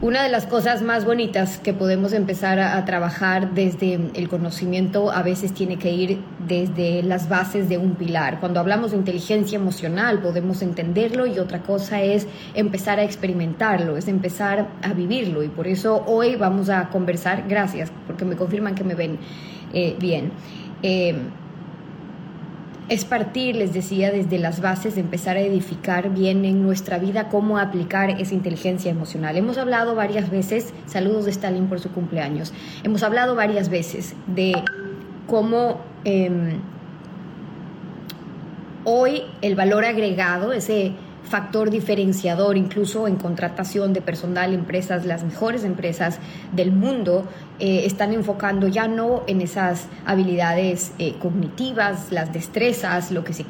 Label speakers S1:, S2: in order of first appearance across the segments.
S1: Una de las cosas más bonitas que podemos empezar a, trabajar desde el conocimiento a veces tiene que ir desde las bases de un pilar. Cuando hablamos de inteligencia emocional podemos entenderlo y otra cosa es empezar a experimentarlo, es empezar a vivirlo y por eso hoy vamos a conversar, gracias porque me confirman que me ven eh, bien. Eh, es partir, les decía, desde las bases de empezar a edificar bien en nuestra vida cómo aplicar esa inteligencia emocional. Hemos hablado varias veces, saludos de Stalin por su cumpleaños, hemos hablado varias veces de cómo em, hoy el valor agregado, ese factor diferenciador incluso en contratación de personal, empresas, las mejores empresas del mundo eh, están enfocando ya no en esas habilidades eh, cognitivas, las destrezas, lo que se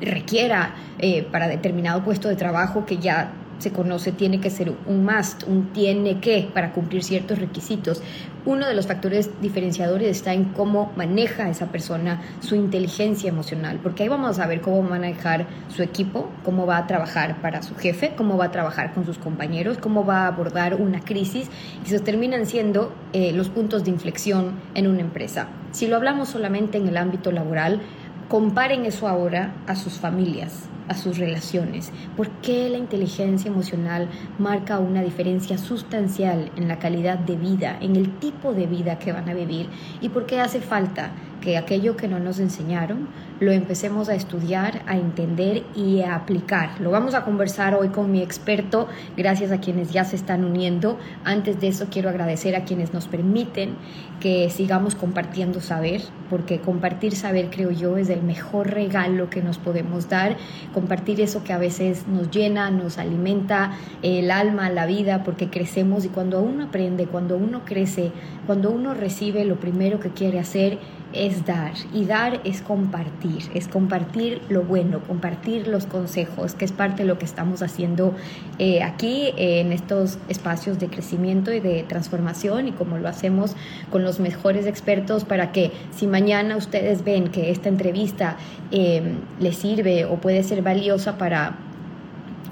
S1: requiera eh, para determinado puesto de trabajo que ya se conoce tiene que ser un must, un tiene que para cumplir ciertos requisitos. Uno de los factores diferenciadores está en cómo maneja esa persona su inteligencia emocional, porque ahí vamos a ver cómo manejar su equipo, cómo va a trabajar para su jefe, cómo va a trabajar con sus compañeros, cómo va a abordar una crisis y se terminan siendo eh, los puntos de inflexión en una empresa. Si lo hablamos solamente en el ámbito laboral, comparen eso ahora a sus familias a sus relaciones. ¿Por qué la inteligencia emocional marca una diferencia sustancial en la calidad de vida, en el tipo de vida que van a vivir? ¿Y por qué hace falta que aquello que no nos enseñaron lo empecemos a estudiar, a entender y a aplicar. Lo vamos a conversar hoy con mi experto, gracias a quienes ya se están uniendo. Antes de eso quiero agradecer a quienes nos permiten que sigamos compartiendo saber, porque compartir saber creo yo es el mejor regalo que nos podemos dar, compartir eso que a veces nos llena, nos alimenta el alma, la vida, porque crecemos y cuando uno aprende, cuando uno crece, cuando uno recibe, lo primero que quiere hacer es dar y dar es compartir, es compartir lo bueno, compartir los consejos, que es parte de lo que estamos haciendo eh, aquí en estos espacios de crecimiento y de transformación y como lo hacemos con los mejores expertos para que si mañana ustedes ven que esta entrevista eh, les sirve o puede ser valiosa para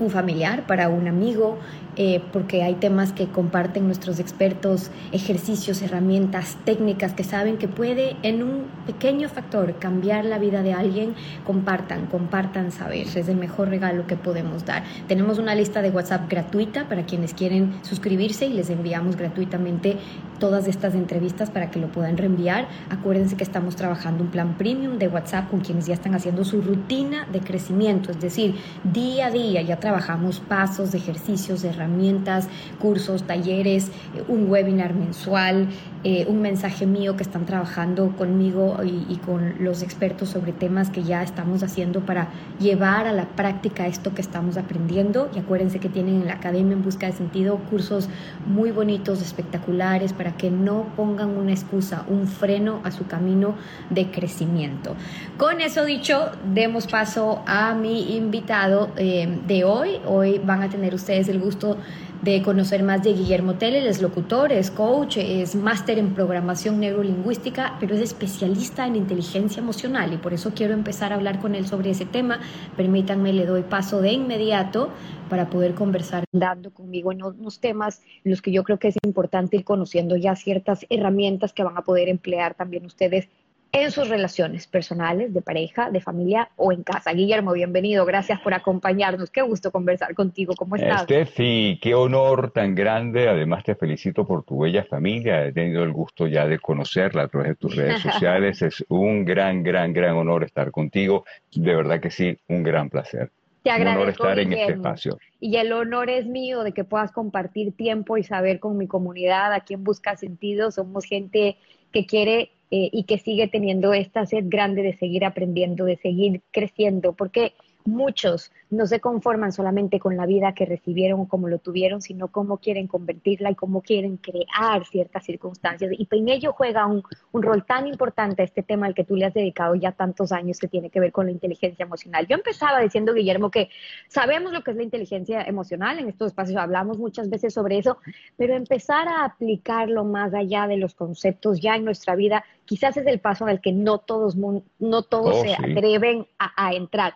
S1: un familiar, para un amigo, eh, porque hay temas que comparten nuestros expertos, ejercicios, herramientas, técnicas que saben que puede en un pequeño factor cambiar la vida de alguien, compartan, compartan saber, es el mejor regalo que podemos dar. Tenemos una lista de WhatsApp gratuita para quienes quieren suscribirse y les enviamos gratuitamente todas estas entrevistas para que lo puedan reenviar. Acuérdense que estamos trabajando un plan premium de WhatsApp con quienes ya están haciendo su rutina de crecimiento, es decir, día a día ya trabajamos pasos ejercicios, herramientas herramientas, cursos, talleres, eh, un webinar mensual, eh, un mensaje mío que están trabajando conmigo y, con los expertos sobre temas que ya estamos haciendo para llevar a la práctica esto que estamos aprendiendo. Y acuérdense que tienen en la Academia en Busca de Sentido cursos muy bonitos, espectaculares, para que no pongan una excusa, un freno a su camino de crecimiento. Con eso dicho, demos paso a mi invitado eh, de hoy. Hoy van a tener ustedes el gusto de conocer más de Guillermo Tell, es locutor, es coach, es máster en programación neurolingüística, pero es especialista en inteligencia emocional y por eso quiero empezar a hablar con él sobre ese tema. Permítanme, le doy paso de inmediato para poder conversar dando conmigo en unos temas en los que yo creo que es importante ir conociendo ya ciertas herramientas que van a poder emplear también ustedes en sus relaciones personales, de pareja, de familia o en casa. Guillermo, bienvenido, gracias por acompañarnos. Qué gusto conversar contigo. ¿Cómo estás?
S2: Steffi, qué honor tan grande. Además, te felicito por tu bella familia. He tenido el gusto ya de conocerla a través de tus redes sociales. Es un gran, gran, gran honor estar contigo. De verdad que sí, un gran placer.
S1: Te agradezco, un honor estar en este espacio. Y el honor es mío de que puedas compartir tiempo y saber con mi comunidad, a quien busca sentido. Somos gente que quiere eh, y que sigue teniendo esta sed grande de seguir aprendiendo, de seguir creciendo, porque muchos no se conforman solamente con la vida que recibieron o como lo tuvieron, sino cómo quieren convertirla y cómo quieren crear ciertas circunstancias. Y en ello juega un, rol tan importante este tema al que tú le has dedicado ya tantos años que tiene que ver con la inteligencia emocional. Yo empezaba diciendo, Guillermo, que sabemos lo que es la inteligencia emocional, en estos espacios hablamos muchas veces sobre eso, pero empezar a aplicarlo más allá de los conceptos ya en nuestra vida, quizás es el paso al que no todos, no todos oh, se atreven a entrar.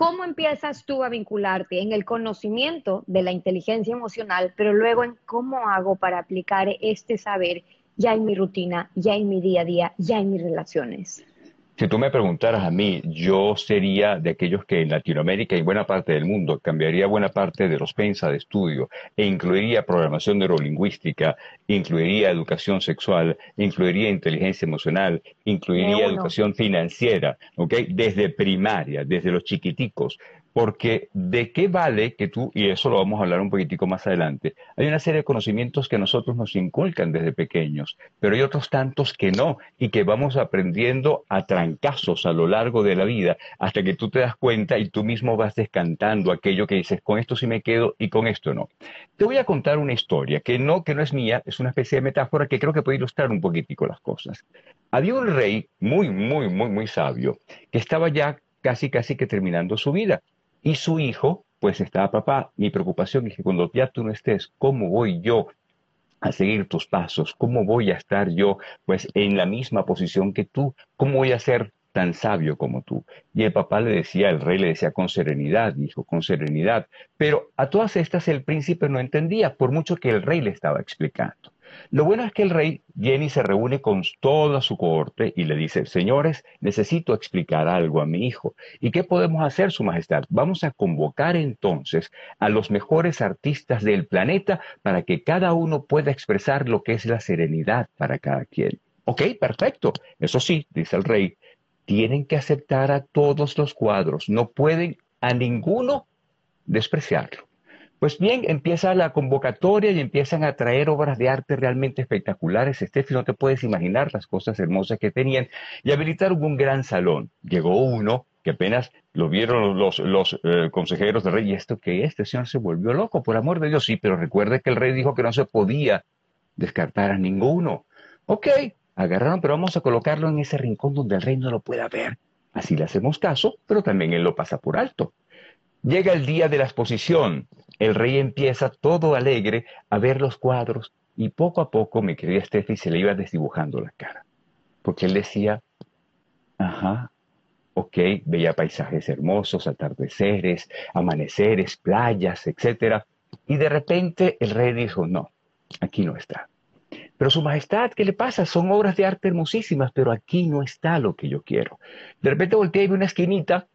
S1: ¿Cómo empiezas tú a vincularte en el conocimiento de la inteligencia emocional, pero luego en cómo hago para aplicar este saber ya en mi rutina, ya en mi día a día, ya en mis relaciones?
S2: Si tú me preguntaras a mí, yo sería de aquellos que en Latinoamérica y buena parte del mundo cambiaría buena parte de los PENSA de estudio e incluiría programación neurolingüística, incluiría educación sexual, incluiría inteligencia emocional, incluiría educación financiera, ¿ok? Desde primaria, desde los chiquiticos, porque de qué vale que tú, y eso lo vamos a hablar un poquitico más adelante, hay una serie de conocimientos que nosotros nos inculcan desde pequeños, pero hay otros tantos que no, y que vamos aprendiendo a trancazos a lo largo de la vida, hasta que tú te das cuenta y tú mismo vas descantando aquello que dices, con esto sí me quedo y con esto no. Te voy a contar una historia que no, que no es mía, es una especie de metáfora que creo que puede ilustrar un poquitico las cosas. Había un rey muy, muy, muy, muy sabio, que estaba ya casi, casi que terminando su vida y su hijo, pues estaba papá, mi preocupación es que cuando ya tú no estés, ¿cómo voy yo a seguir tus pasos? ¿Cómo voy a estar yo pues en la misma posición que tú? ¿Cómo voy a ser tan sabio como tú? Y el papá le decía, el rey le decía con serenidad, hijo, con serenidad. Pero a todas estas el príncipe no entendía, por mucho que el rey le estaba explicando. Lo bueno es que el rey viene y se reúne con toda su cohorte y le dice, señores, necesito explicar algo a mi hijo. ¿Y qué podemos hacer, Su Majestad? Vamos a convocar entonces a los mejores artistas del planeta para que cada uno pueda expresar lo que es la serenidad para cada quien. Ok, perfecto. Eso sí, dice el rey, tienen que aceptar a todos los cuadros, no pueden a ninguno despreciarlo. Pues bien, empieza la convocatoria y empiezan a traer obras de arte realmente espectaculares. Steffi, no te puedes imaginar las cosas hermosas que tenían. Y habilitaron un gran salón. Llegó uno que apenas lo vieron los, eh, consejeros del rey. ¿Y esto qué es? Este señor se volvió loco, por amor de Dios. Sí, pero recuerde que el rey dijo que no se podía descartar a ninguno. Ok, agarraron, pero vamos a colocarlo en ese rincón donde el rey no lo pueda ver. Así le hacemos caso, pero también él lo pasa por alto. Llega el día de la exposición. El rey empieza todo alegre a ver los cuadros y poco a poco mi querida Steffi se le iba desdibujando la cara. Porque él decía, ajá, ok, veía paisajes hermosos, atardeceres, amaneceres, playas, etc. Y de repente el rey dijo, no, aquí no está. Pero su majestad, ¿qué le pasa? Son obras de arte hermosísimas, pero aquí no está lo que yo quiero. De repente volteé y vi una esquinita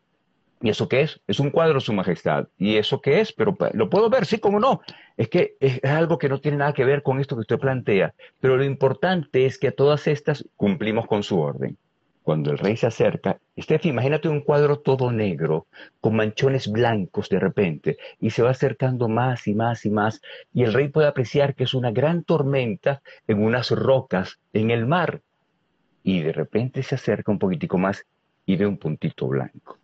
S2: ¿Y eso qué es? Es un cuadro, Su Majestad. ¿Y eso qué es? Pero lo puedo ver, sí, cómo no. Es que es algo que no tiene nada que ver con esto que usted plantea. Pero lo importante es que a todas estas cumplimos con su orden. Cuando el rey se acerca, Steffi, imagínate un cuadro todo negro, con manchones blancos de repente, y se va acercando más y más y más, y el rey puede apreciar que es una gran tormenta en unas rocas en el mar. Y de repente se acerca un poquitico más y ve un puntito blanco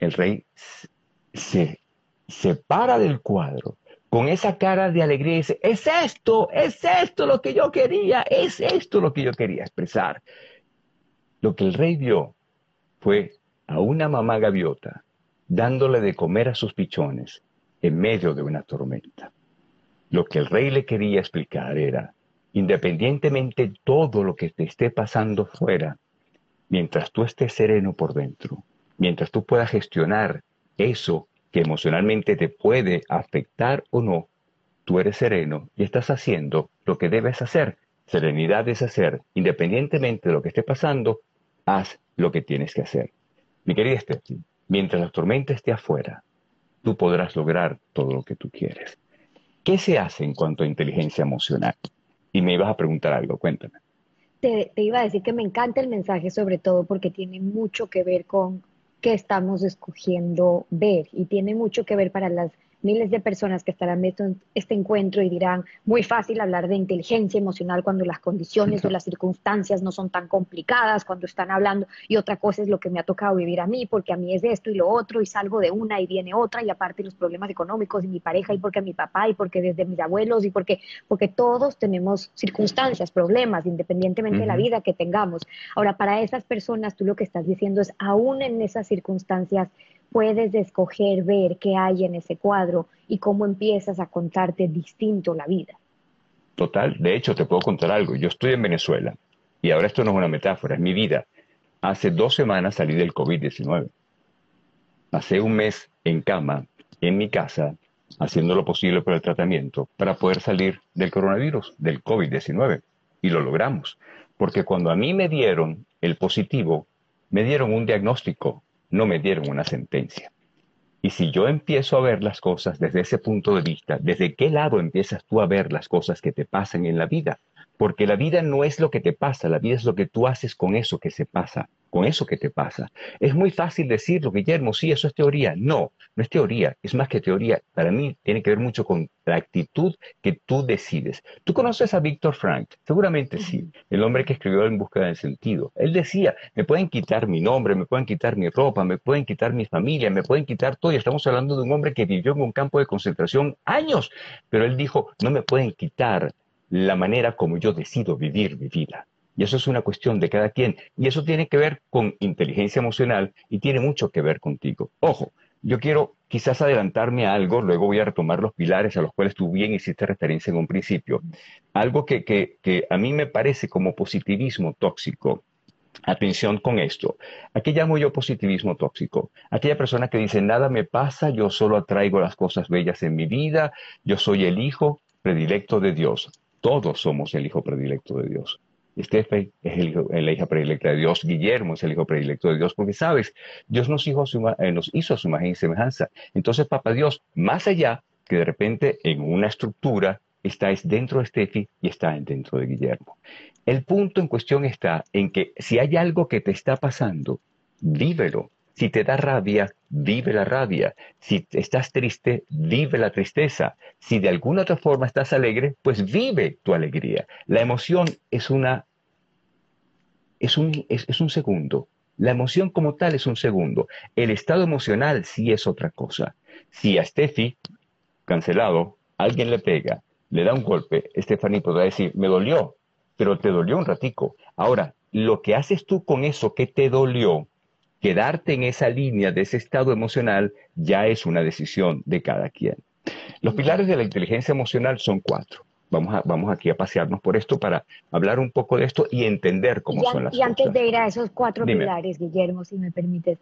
S2: el rey se separa del cuadro con esa cara de alegría y dice, es esto, es esto lo que yo quería, es esto lo que yo quería expresar. Lo que el rey vio fue a una mamá gaviota dándole de comer a sus pichones en medio de una tormenta. Lo que el rey le quería explicar era, independientemente de todo lo que te esté pasando fuera, mientras tú estés sereno por dentro, mientras tú puedas gestionar eso que emocionalmente te puede afectar o no, tú eres sereno y estás haciendo lo que debes hacer. Serenidad es hacer, independientemente de lo que esté pasando, haz lo que tienes que hacer. Mi querida Steffi, mientras la tormenta esté afuera, tú podrás lograr todo lo que tú quieres. ¿Qué se hace en cuanto a inteligencia emocional? Y me ibas a preguntar algo, cuéntame.
S1: Te, te, iba a decir que me encanta el mensaje sobre todo porque tiene mucho que ver con que estamos escogiendo ver y tiene mucho que ver para las miles de personas que estarán viendo este encuentro y dirán, muy fácil hablar de inteligencia emocional cuando las condiciones o las circunstancias no son tan complicadas, cuando están hablando, y otra cosa es lo que me ha tocado vivir a mí, porque a mí es esto y lo otro, y salgo de una y viene otra, y aparte los problemas económicos y mi pareja, y porque mi papá, y porque desde mis abuelos, y porque, porque todos tenemos circunstancias, problemas, independientemente de la vida que tengamos. Ahora, para esas personas, tú lo que estás diciendo es, aún en esas circunstancias, puedes escoger ver qué hay en ese cuadro y cómo empiezas a contarte distinto la vida.
S2: Total, de hecho te puedo contar algo. Yo estoy en Venezuela y ahora esto no es una metáfora, es mi vida. Hace dos semanas salí del COVID-19. Hace un mes en cama, en mi casa, haciendo lo posible por el tratamiento para poder salir del coronavirus, del COVID-19. Y lo logramos. Porque cuando a mí me dieron el positivo, me dieron un diagnóstico no me dieron una sentencia. Y si yo empiezo a ver las cosas desde ese punto de vista, ¿desde qué lado empiezas tú a ver las cosas que te pasan en la vida? Porque la vida no es lo que te pasa, la vida es lo que tú haces con eso que se pasa, con eso que te pasa. Es muy fácil decirlo, Guillermo, sí, eso es teoría. No, no es teoría, es más que teoría. Para mí tiene que ver mucho con la actitud que tú decides. ¿Tú conoces a Víctor Frank? Seguramente sí, el hombre que escribió En Búsqueda del Sentido. Él decía, me pueden quitar mi nombre, me pueden quitar mi ropa, me pueden quitar mi familia, me pueden quitar todo. Y estamos hablando de un hombre que vivió en un campo de concentración años, pero él dijo, no me pueden quitar la manera como yo decido vivir mi vida. Y eso es una cuestión de cada quien. Y eso tiene que ver con inteligencia emocional y tiene mucho que ver contigo. Ojo, yo quiero quizás adelantarme a algo, luego voy a retomar los pilares a los cuales tú bien hiciste referencia en un principio. Algo que, que a mí me parece como positivismo tóxico. Atención con esto. ¿A qué llamo yo positivismo tóxico? Aquella persona que dice, nada me pasa, yo solo atraigo las cosas bellas en mi vida, yo soy el hijo predilecto de Dios. Todos somos el hijo predilecto de Dios. Estefe es el la hija predilecta de Dios, Guillermo es el hijo predilecto de Dios, porque sabes, Dios nos hizo, a su, eh, nos hizo a su imagen y semejanza. Entonces, Papá Dios, más allá que de repente en una estructura, estáis dentro de Estefi y está dentro de Guillermo. El punto en cuestión está en que si hay algo que te está pasando, vívelo, si te da rabia, vive la rabia. Si estás triste, vive la tristeza. Si de alguna otra forma estás alegre, pues vive tu alegría. La emoción es una es un, es, un segundo. La emoción como tal es un segundo. El estado emocional sí es otra cosa. Si a Steffi, cancelado, alguien le pega, le da un golpe, Stephanie podrá decir, me dolió, pero te dolió un ratico. Ahora, lo que haces tú con eso que te dolió, quedarte en esa línea de ese estado emocional ya es una decisión de cada quien. Los pilares de la inteligencia emocional son cuatro. Vamos, a, vamos aquí a pasearnos por esto para hablar un poco de esto y entender cómo son las cosas.
S1: Y antes de ir a esos cuatro pilares, Guillermo, si me permites.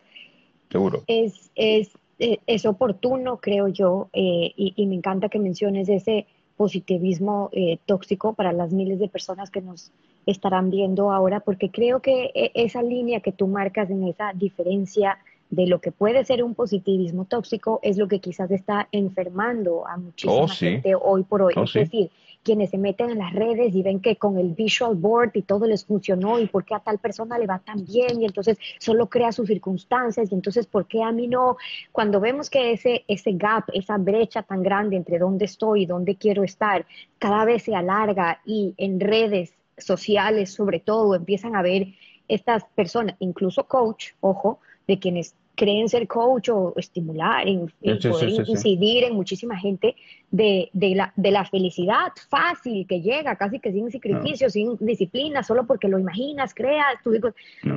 S2: Seguro.
S1: Es, es, eh, es oportuno, creo yo, eh, y, me encanta que menciones ese positivismo eh, tóxico para las miles de personas que nos estarán viendo ahora, porque creo que e, esa línea que tú marcas en esa diferencia de lo que puede ser un positivismo tóxico es lo que quizás está enfermando a muchísima oh, gente hoy por hoy. Oh, es decir, quienes se meten en las redes y ven que con el visual board y todo les funcionó y por qué a tal persona le va tan bien y entonces solo crea sus circunstancias y entonces por qué a mí no. Cuando vemos que ese, ese gap, esa brecha tan grande entre dónde estoy y dónde quiero estar, cada vez se alarga y en redes sociales sobre todo empiezan a ver estas personas, incluso coach, ojo, de quienes creen ser coach o estimular, en, incidir en muchísima gente de, la, de la felicidad fácil que llega, casi que sin sacrificio, sin disciplina, solo porque lo imaginas, creas. Tú,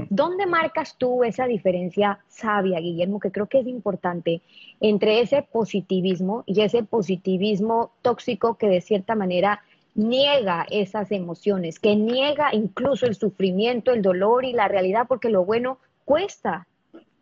S1: ¿Dónde marcas tú esa diferencia sabia, Guillermo, que creo que es importante entre ese positivismo y ese positivismo tóxico que de cierta manera niega esas emociones, que niega incluso el sufrimiento, el dolor y la realidad, porque lo bueno cuesta.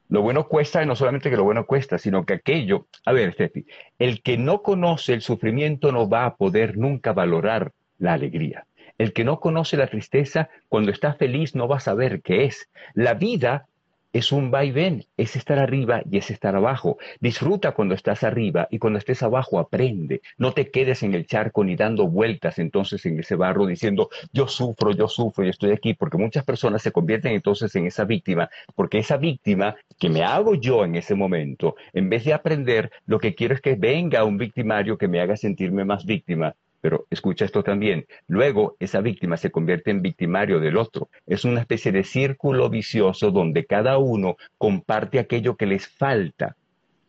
S2: Lo bueno cuesta y no solamente que lo bueno cuesta, sino que aquello, a ver, Steffi, el que no conoce el sufrimiento no va a poder nunca valorar la alegría. El que no conoce la tristeza, cuando está feliz no va a saber qué es. La vida es un va y ven, es estar arriba y es estar abajo. Disfruta cuando estás arriba y cuando estés abajo aprende. No te quedes en el charco ni dando vueltas entonces en ese barro diciendo yo sufro, yo sufro y estoy aquí, porque muchas personas se convierten entonces en esa víctima, porque esa víctima que me hago yo en ese momento, en vez de aprender, lo que quiero es que venga un victimario que me haga sentirme más víctima pero escucha esto también. Luego, esa víctima se convierte en victimario del otro. Es una especie de círculo vicioso donde cada uno comparte aquello que les falta.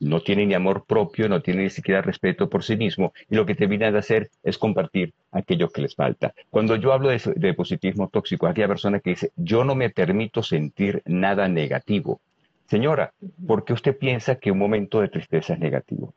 S2: No tiene ni amor propio, no tiene ni siquiera respeto por sí mismo, y lo que termina de hacer es compartir aquello que les falta. Cuando yo hablo de, de positivismo tóxico, aquella persona que dice, yo no me permito sentir nada negativo. Señora, ¿por qué usted piensa que un momento de tristeza es negativo?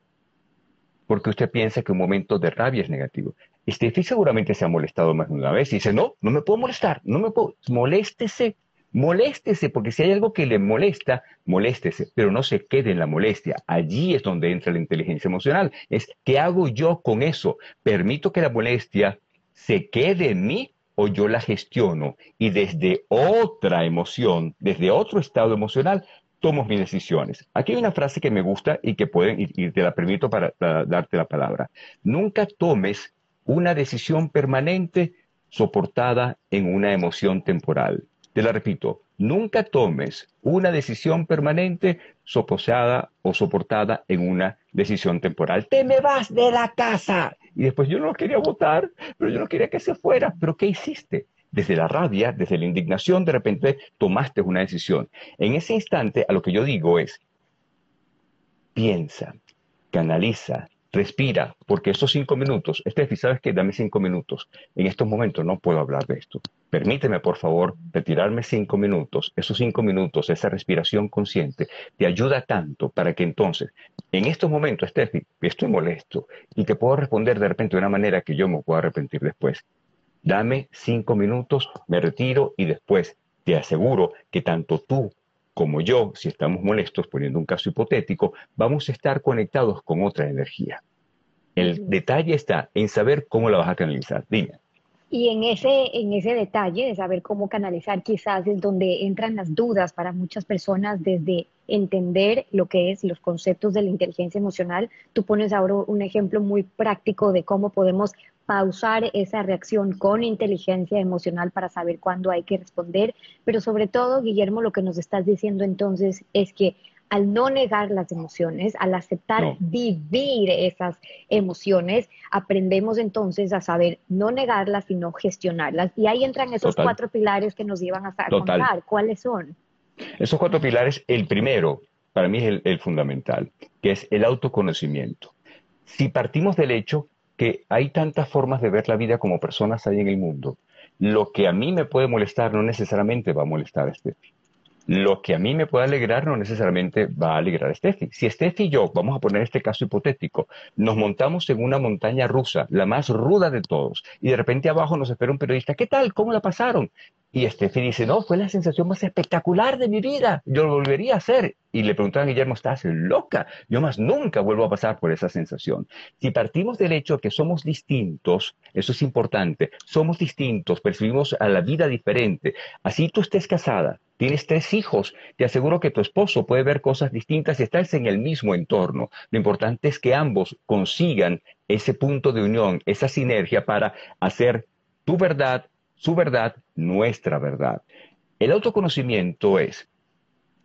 S2: Porque usted piensa que un momento de rabia es negativo. Steffi seguramente se ha molestado más de una vez y dice, no, no me puedo molestar, no me puedo, moléstese, moléstese, porque si hay algo que le molesta, moléstese, pero no se quede en la molestia. Allí es donde entra la inteligencia emocional. Es, ¿qué hago yo con eso? ¿Permito que la molestia se quede en mí o yo la gestiono? Y desde otra emoción, desde otro estado emocional, tomo mis decisiones. Aquí hay una frase que me gusta y que pueden, y, te la permito para, darte la palabra. Nunca tomes una decisión permanente soportada en una emoción temporal. Te la repito, nunca tomes una decisión permanente soposada o soportada en una decisión temporal. Te me vas de la casa. Y después yo no quería votar, pero yo no quería que se fuera. ¿Pero qué hiciste? Desde la rabia, desde la indignación, de repente tomaste una decisión. En ese instante, a lo que yo digo es, piensa, canaliza, respira, porque esos cinco minutos, Estefi, ¿sabes qué? Dame cinco minutos. En estos momentos no puedo hablar de esto. Permíteme, por favor, retirarme cinco minutos. Esos cinco minutos, esa respiración consciente, te ayuda tanto para que entonces, en estos momentos, Estefi, estoy molesto y te puedo responder de repente de una manera que yo me pueda arrepentir después. Dame cinco minutos, me retiro y después te aseguro que tanto tú como yo, si estamos molestos, poniendo un caso hipotético, vamos a estar conectados con otra energía. El detalle está en saber cómo la vas a canalizar. Dime.
S1: Y en ese, en ese detalle de saber cómo canalizar, quizás es donde entran las dudas para muchas personas desde entender lo que es los conceptos de la inteligencia emocional. Tú pones ahora un ejemplo muy práctico de cómo podemos pausar esa reacción con inteligencia emocional para saber cuándo hay que responder, pero sobre todo, Guillermo, lo que nos estás diciendo entonces es que al no negar las emociones, al aceptar vivir esas emociones, aprendemos entonces a saber no negarlas, sino gestionarlas. Y ahí entran esos cuatro pilares que nos llevan a contar. ¿Cuáles son?
S2: Esos cuatro pilares, el primero, para mí es el fundamental, que es el autoconocimiento. Si partimos del hecho que hay tantas formas de ver la vida como personas hay en el mundo. Lo que a mí me puede molestar no necesariamente va a molestar a Steffi. Lo que a mí me puede alegrar no necesariamente va a alegrar a Steffi. Si Steffi y yo, vamos a poner este caso hipotético, nos montamos en una montaña rusa, la más ruda de todos, y de repente abajo nos espera un periodista, ¿qué tal? ¿Cómo la pasaron? Y Steffi dice, no, fue la sensación más espectacular de mi vida, yo lo volvería a hacer. Y le preguntan a Guillermo, ¿estás loca? Yo más nunca vuelvo a pasar por esa sensación. Si partimos del hecho que somos distintos, eso es importante, somos distintos, percibimos a la vida diferente. Así tú estés casada, tienes tres hijos, te aseguro que tu esposo puede ver cosas distintas y estás en el mismo entorno. Lo importante es que ambos consigan ese punto de unión, esa sinergia para hacer tu verdad su verdad, nuestra verdad. El autoconocimiento es,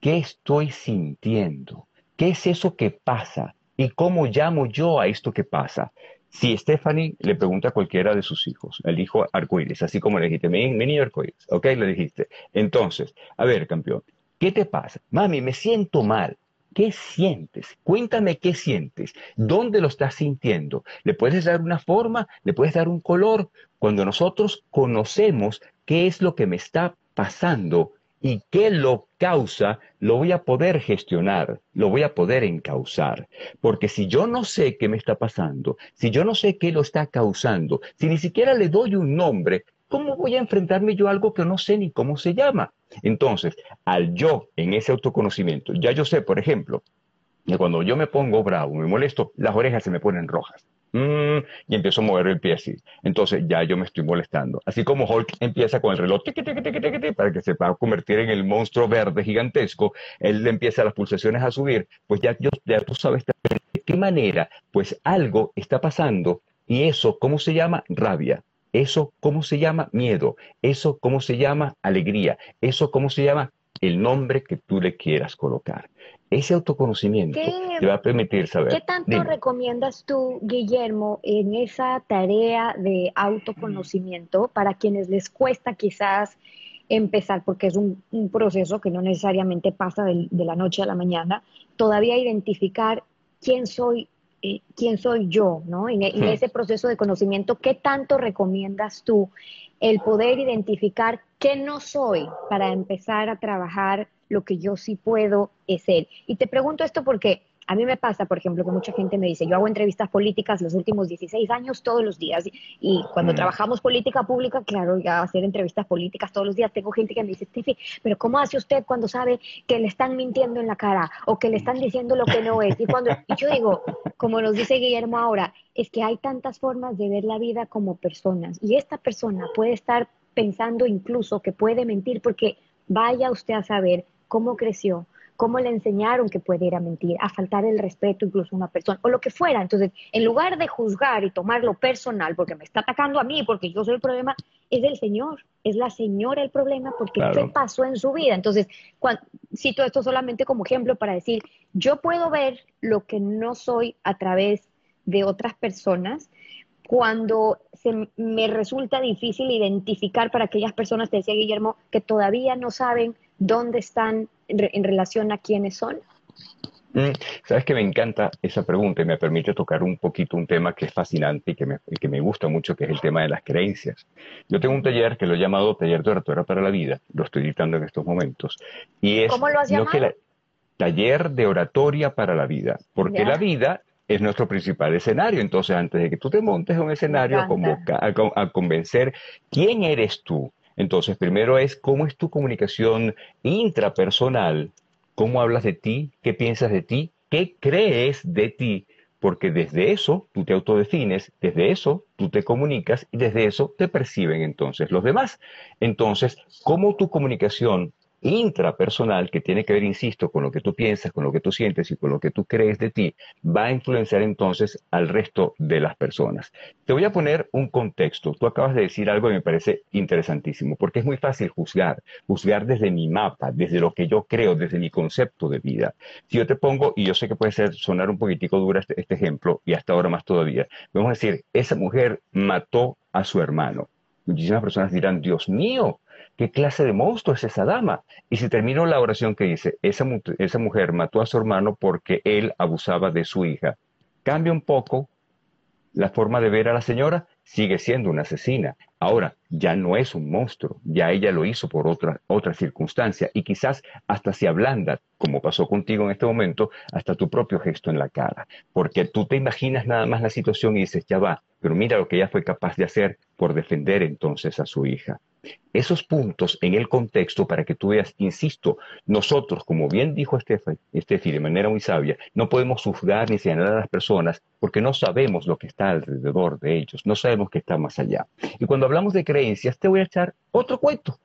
S2: ¿qué estoy sintiendo? ¿Qué es eso que pasa? ¿Y cómo llamo yo a esto que pasa? Si Stephanie le pregunta a cualquiera de sus hijos, el hijo arcoíris, así como le dijiste, mi, niño arcoíris, ¿ok? Le dijiste. Entonces, a ver, campeón, ¿qué te pasa? Mami, me siento mal. ¿Qué sientes? Cuéntame qué sientes. ¿Dónde lo estás sintiendo? ¿Le puedes dar una forma? ¿Le puedes dar un color? Cuando nosotros conocemos qué es lo que me está pasando y qué lo causa, lo voy a poder gestionar, lo voy a poder encauzar. Porque si yo no sé qué me está pasando, si yo no sé qué lo está causando, si ni siquiera le doy un nombre, ¿cómo voy a enfrentarme yo a algo que no sé ni cómo se llama? Entonces, al yo en ese autoconocimiento, ya yo sé, por ejemplo, que cuando yo me pongo bravo, me molesto, las orejas se me ponen rojas. Mm, y empiezo a mover el pie así. Entonces ya yo me estoy molestando. Así como Hulk empieza con el reloj para que se pueda convertir en el monstruo verde gigantesco, él le empieza las pulsaciones a subir, pues ya, ya tú sabes de qué manera, pues algo está pasando y eso, ¿cómo se llama? Rabia. Eso, ¿cómo se llama? Miedo. Eso, ¿cómo se llama? Alegría. Eso, ¿cómo se llama? El nombre que tú le quieras colocar. Ese autoconocimiento te va a permitir saber.
S1: ¿Qué tanto recomiendas tú, Guillermo, en esa tarea de autoconocimiento para quienes les cuesta quizás empezar, porque es un, proceso que no necesariamente pasa de, la noche a la mañana, todavía identificar quién soy, eh, quién soy yo, ¿no? En, en, ese proceso de conocimiento, ¿qué tanto recomiendas tú el poder identificar qué no soy para empezar a trabajar lo que yo sí puedo ser? Y te pregunto esto porque a mí me pasa, por ejemplo, que mucha gente me dice, yo hago entrevistas políticas los últimos 16 años todos los días y cuando mm. trabajamos política pública, claro, ya hacer entrevistas políticas todos los días, tengo gente que me dice, Steffi, pero ¿cómo hace usted cuando sabe que le están mintiendo en la cara o que le están diciendo lo que no es? Y, cuando, y yo digo, como nos dice Guillermo ahora, es que hay tantas formas de ver la vida como personas y esta persona puede estar pensando incluso que puede mentir porque vaya usted a saber cómo creció, cómo le enseñaron que puede ir a mentir, a faltar el respeto incluso a una persona, o lo que fuera. Entonces, en lugar de juzgar y tomarlo personal, porque me está atacando a mí, porque yo soy el problema, es el Señor, es la señora el problema, porque ¿qué pasó en su vida? Entonces, cito esto solamente como ejemplo para decir, yo puedo ver lo que no soy a través de otras personas, cuando se me resulta difícil identificar para aquellas personas, te decía Guillermo, que todavía no saben dónde están en, relación a quiénes son?
S2: Mm, Sabes que me encanta esa pregunta y me permite tocar un poquito un tema que es fascinante y que me, que me gusta mucho, que es el tema de las creencias. Yo tengo un taller que lo he llamado Taller de Oratoria para la Vida, lo estoy editando en estos momentos. Y es
S1: ¿Cómo lo has llamado?
S2: taller de Oratoria para la Vida, porque la vida es nuestro principal escenario. Entonces, antes de que tú te montes a un escenario a, a convencer quién eres tú, entonces, primero es cómo es tu comunicación intrapersonal, cómo hablas de ti, qué piensas de ti, qué crees de ti, porque desde eso tú te autodefines, desde eso tú te comunicas y desde eso te perciben entonces los demás. Entonces, cómo tu comunicación intrapersonal que tiene que ver, insisto, con lo que tú piensas, con lo que tú sientes y con lo que tú crees de ti, va a influenciar entonces al resto de las personas. Te voy a poner un contexto. Tú acabas de decir algo que me parece interesantísimo, porque es muy fácil juzgar, juzgar desde mi mapa, desde lo que yo creo, desde mi concepto de vida. Si yo te pongo, y yo sé que puede ser sonar un poquitico dura este, este ejemplo, y hasta ahora más todavía, vamos a decir, esa mujer mató a su hermano. Muchísimas personas dirán, Dios mío, ¿Qué clase de monstruo es esa dama? Y si termino la oración que dice, esa, esa mujer mató a su hermano porque él abusaba de su hija. Cambia un poco la forma de ver a la señora, sigue siendo una asesina. Ahora, ya no es un monstruo, ya ella lo hizo por otra, otra circunstancia y quizás hasta se ablanda, como pasó contigo en este momento, hasta tu propio gesto en la cara, porque tú te imaginas nada más la situación y dices, ya va, pero mira lo que ella fue capaz de hacer por defender entonces a su hija esos puntos en el contexto para que tú veas, insisto, nosotros, como bien dijo Estefi de manera muy sabia, no podemos juzgar ni señalar a las personas porque no sabemos lo que está alrededor de ellos, no sabemos qué está más allá. Y cuando hablamos de creencias, te voy a echar otro cuento.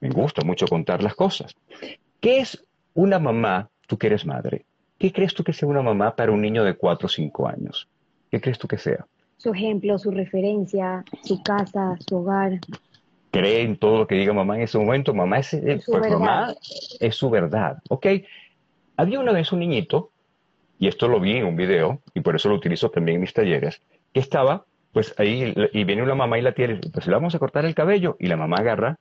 S2: Me gusta mucho contar las cosas. ¿Qué es una mamá, tú que eres madre? ¿Qué crees tú que sea una mamá para un niño de 4 o 5 años? ¿Qué crees tú que sea?
S1: Su ejemplo, su referencia, su casa, su hogar
S2: cree en todo lo que diga mamá en ese momento, mamá es, eh, pues, mamá es su verdad, ¿ok? Había una vez un niñito, y esto lo vi en un video, y por eso lo utilizo también en mis talleres, que estaba, pues ahí, y viene una mamá y la tía, pues le vamos a cortar el cabello, y la mamá agarra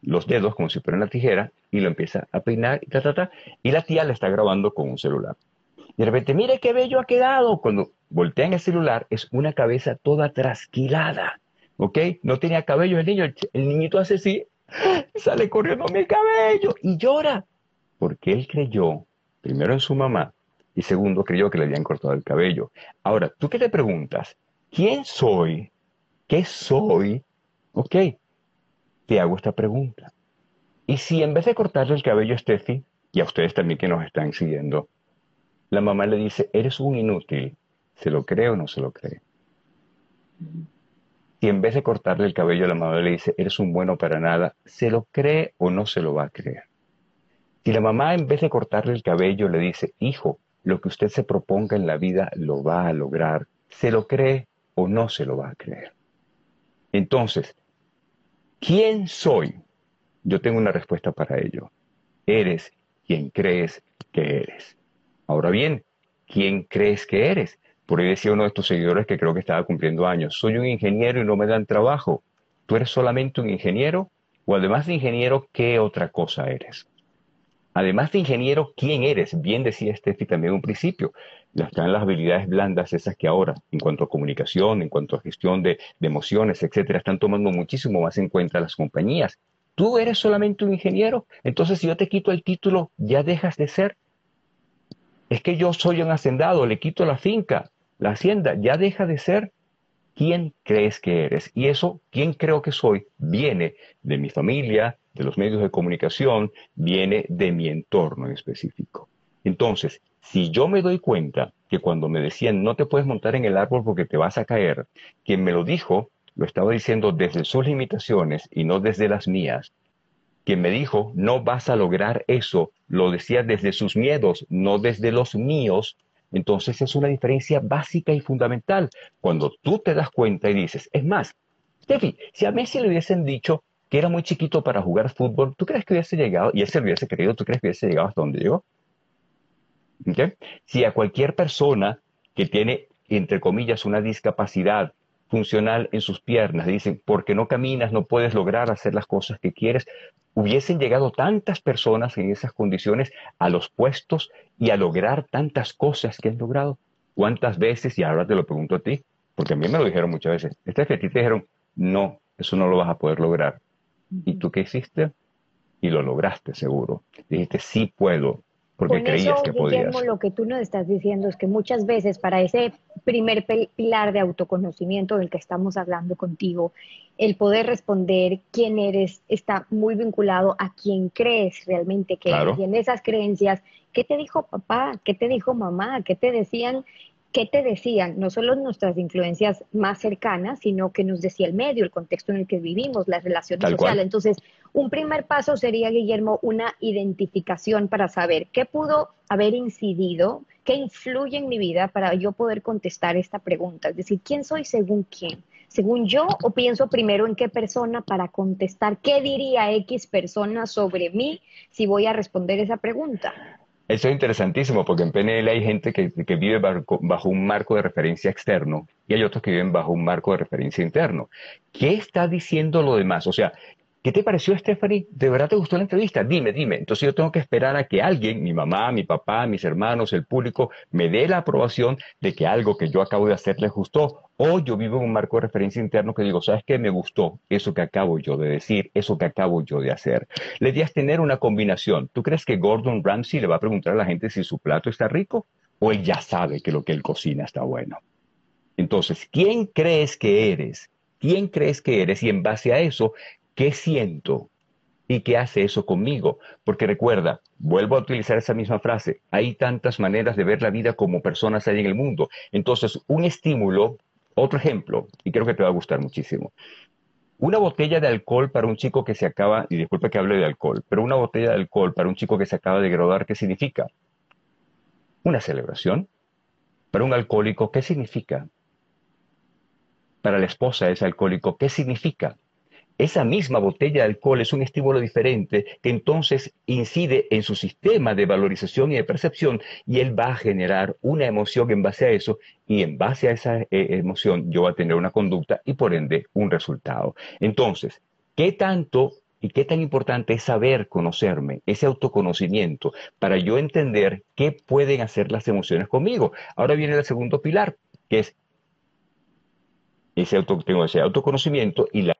S2: los dedos como si fuera una tijera, y lo empieza a peinar, y ta, ta, ta, y la tía le está grabando con un celular. Y de repente, mire qué bello ha quedado. Cuando voltean el celular, es una cabeza toda trasquilada ¿ok? No tenía cabello el niño, el, niñito hace así, sale corriendo mi cabello y llora, porque él creyó, primero en su mamá, y segundo creyó que le habían cortado el cabello. Ahora, ¿tú qué te preguntas? ¿Quién soy? ¿Qué soy? Ok, te hago esta pregunta. Y si en vez de cortarle el cabello a Steffi, y a ustedes también que nos están siguiendo, la mamá le dice, eres un inútil, ¿se lo cree o no se lo cree? Si en vez de cortarle el cabello a la mamá le dice, eres un bueno para nada, ¿se lo cree o no se lo va a creer? Si la mamá en vez de cortarle el cabello le dice, hijo, lo que usted se proponga en la vida lo va a lograr, ¿se lo cree o no se lo va a creer? Entonces, ¿quién soy? Yo tengo una respuesta para ello. Eres quien crees que eres. Ahora bien, ¿quién crees que eres? Por ahí decía uno de tus seguidores que creo que estaba cumpliendo años, soy un ingeniero y no me dan trabajo. ¿Tú eres solamente un ingeniero? O además de ingeniero, ¿qué otra cosa eres? Además de ingeniero, ¿quién eres? Bien decía Steffi también un principio. Están las habilidades blandas, esas que ahora, en cuanto a comunicación, en cuanto a gestión de, de emociones, etcétera, están tomando muchísimo más en cuenta las compañías. ¿Tú eres solamente un ingeniero? Entonces, si yo te quito el título, ¿ya dejas de ser? Es que yo soy un hacendado, le quito la finca, la hacienda, ya deja de ser quién crees que eres. Y eso, quién creo que soy, viene de mi familia, de los medios de comunicación, viene de mi entorno en específico. Entonces, si yo me doy cuenta que cuando me decían no te puedes montar en el árbol porque te vas a caer, quien me lo dijo lo estaba diciendo desde sus limitaciones y no desde las mías. Quien me dijo no vas a lograr eso, lo decía desde sus miedos, no desde los míos. Entonces es una diferencia básica y fundamental. Cuando tú te das cuenta y dices, es más, Steffi, si a Messi le hubiesen dicho que era muy chiquito para jugar fútbol, ¿tú crees que hubiese llegado, y ese lo hubiese creído, ¿tú crees que hubiese llegado hasta donde llegó? Si a cualquier persona que tiene, entre comillas, una discapacidad funcional en sus piernas, dicen, porque no caminas, no puedes lograr hacer las cosas que quieres, hubiesen llegado tantas personas en esas condiciones a los puestos y a lograr tantas cosas que han logrado. ¿Cuántas veces? Y ahora te lo pregunto a ti, porque a mí me lo dijeron muchas veces. Este que a ti te dijeron, no, eso no lo vas a poder lograr. ¿Y tú qué hiciste? Y lo lograste seguro. Dijiste, sí puedo, porque creías que podías.
S1: lo que tú nos estás diciendo es que muchas veces para ese primer pilar de autoconocimiento del que estamos hablando contigo, el poder responder quién eres está muy vinculado a quién crees realmente que eres. Y en esas creencias, ¿qué te dijo papá? ¿Qué te dijo mamá? ¿Qué te decían ¿qué te decían? No solo nuestras influencias más cercanas, sino que nos decía el medio, el contexto en el que vivimos, las relaciones sociales. Entonces, un primer paso sería, Guillermo, una identificación para saber qué pudo haber incidido, qué influye en mi vida para yo poder contestar esta pregunta. Es decir, ¿quién soy según quién? ¿Según yo o pienso primero en qué persona para contestar qué diría X persona sobre mí si voy a responder esa pregunta?
S2: Eso es interesantísimo porque en PNL hay gente que, vive bajo, un marco de referencia externo y hay otros que viven bajo un marco de referencia interno. ¿Qué está diciendo lo demás? O sea, ¿Qué te pareció, Stephanie? ¿De verdad te gustó la entrevista? Dime, dime. Entonces yo tengo que esperar a que alguien, mi mamá, mi papá, mis hermanos, el público, me dé la aprobación de que algo que yo acabo de hacer les gustó. O yo vivo en un marco de referencia interno que digo, ¿sabes qué? Me gustó eso que acabo yo de decir, eso que acabo yo de hacer. Le idea tener una combinación. ¿Tú crees que Gordon Ramsay le va a preguntar a la gente si su plato está rico? ¿O él ya sabe que lo que él cocina está bueno? Entonces, ¿quién crees que eres? ¿Quién crees que eres? Y en base a eso, ¿Qué siento? ¿Y qué hace eso conmigo? Porque recuerda, vuelvo a utilizar esa misma frase, hay tantas maneras de ver la vida como personas hay en el mundo. Entonces, un estímulo, otro ejemplo, y creo que te va a gustar muchísimo. Una botella de alcohol para un chico que se acaba, y disculpe que hable de alcohol, pero una botella de alcohol para un chico que se acaba de graduar, ¿qué significa? Una celebración. Para un alcohólico, ¿qué significa? Para la esposa es alcohólico, ¿qué significa? Esa misma botella de alcohol es un estímulo diferente que entonces incide en su sistema de valorización y de percepción y él va a generar una emoción en base a eso y en base a esa eh, emoción yo voy a tener una conducta y por ende un resultado. Entonces, ¿qué tanto y qué tan importante es saber conocerme, ese autoconocimiento, para yo entender qué pueden hacer las emociones conmigo? Ahora viene el segundo pilar, que es ese, ese autoconocimiento y la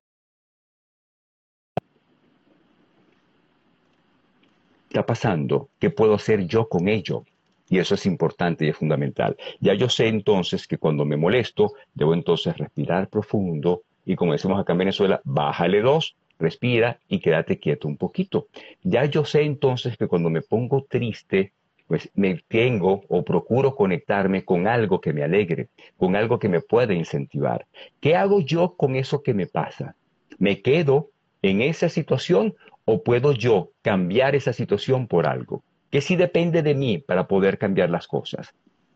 S2: está pasando? ¿Qué puedo hacer yo con ello? Y eso es importante y es fundamental. Ya yo sé entonces que cuando me molesto, debo entonces respirar profundo y como decimos acá en Venezuela, bájale dos, respira y quédate quieto un poquito. Ya yo sé entonces que cuando me pongo triste, pues me tengo o procuro conectarme con algo que me alegre, con algo que me pueda incentivar. ¿Qué hago yo con eso que me pasa? ¿Me quedo en esa situación o puedo yo cambiar esa situación por algo? Que sí depende de mí para poder cambiar las cosas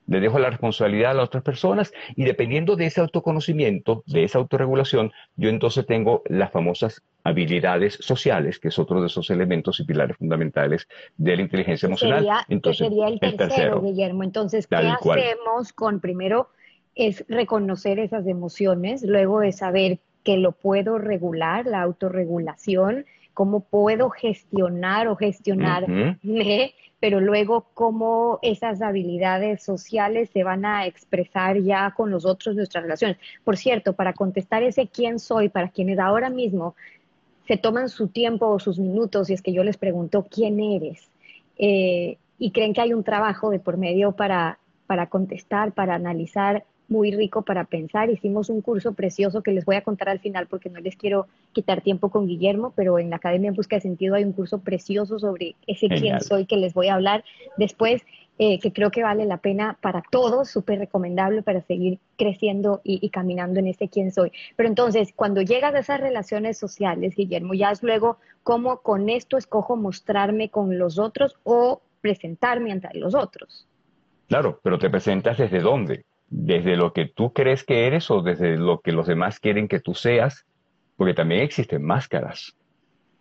S2: le dejo la responsabilidad a las otras personas y dependiendo de ese autoconocimiento, de esa autorregulación, yo entonces tengo las famosas habilidades sociales, que es otro de esos elementos y pilares fundamentales de la inteligencia emocional.
S1: Sería, entonces, sería el tercero, Guillermo. Entonces, ¿qué hacemos con primero es reconocer esas emociones, luego es saber que lo puedo regular, la autorregulación, cómo puedo gestionar o gestionarme, pero luego cómo esas habilidades sociales se van a expresar ya con los otros nuestras relaciones. Por cierto, para contestar ese quién soy, para quienes ahora mismo se toman su tiempo o sus minutos y es que yo les pregunto quién eres eh, y creen que hay un trabajo de por medio para, para contestar, para analizar muy rico para pensar. Hicimos un curso precioso que les voy a contar al final porque no les quiero quitar tiempo con Guillermo, pero en la Academia en Busca de Sentido hay un curso precioso sobre ese quién soy que les voy a hablar después, eh, que creo que vale la pena para todos, súper recomendable para seguir creciendo y, y, caminando en ese quién soy. Pero entonces, cuando llegas a esas relaciones sociales, Guillermo, ya es luego cómo con esto escojo mostrarme con los otros o presentarme ante los otros.
S2: Claro, pero te presentas desde dónde? Desde lo que tú crees que eres o desde lo que los demás quieren que tú seas, porque también existen máscaras.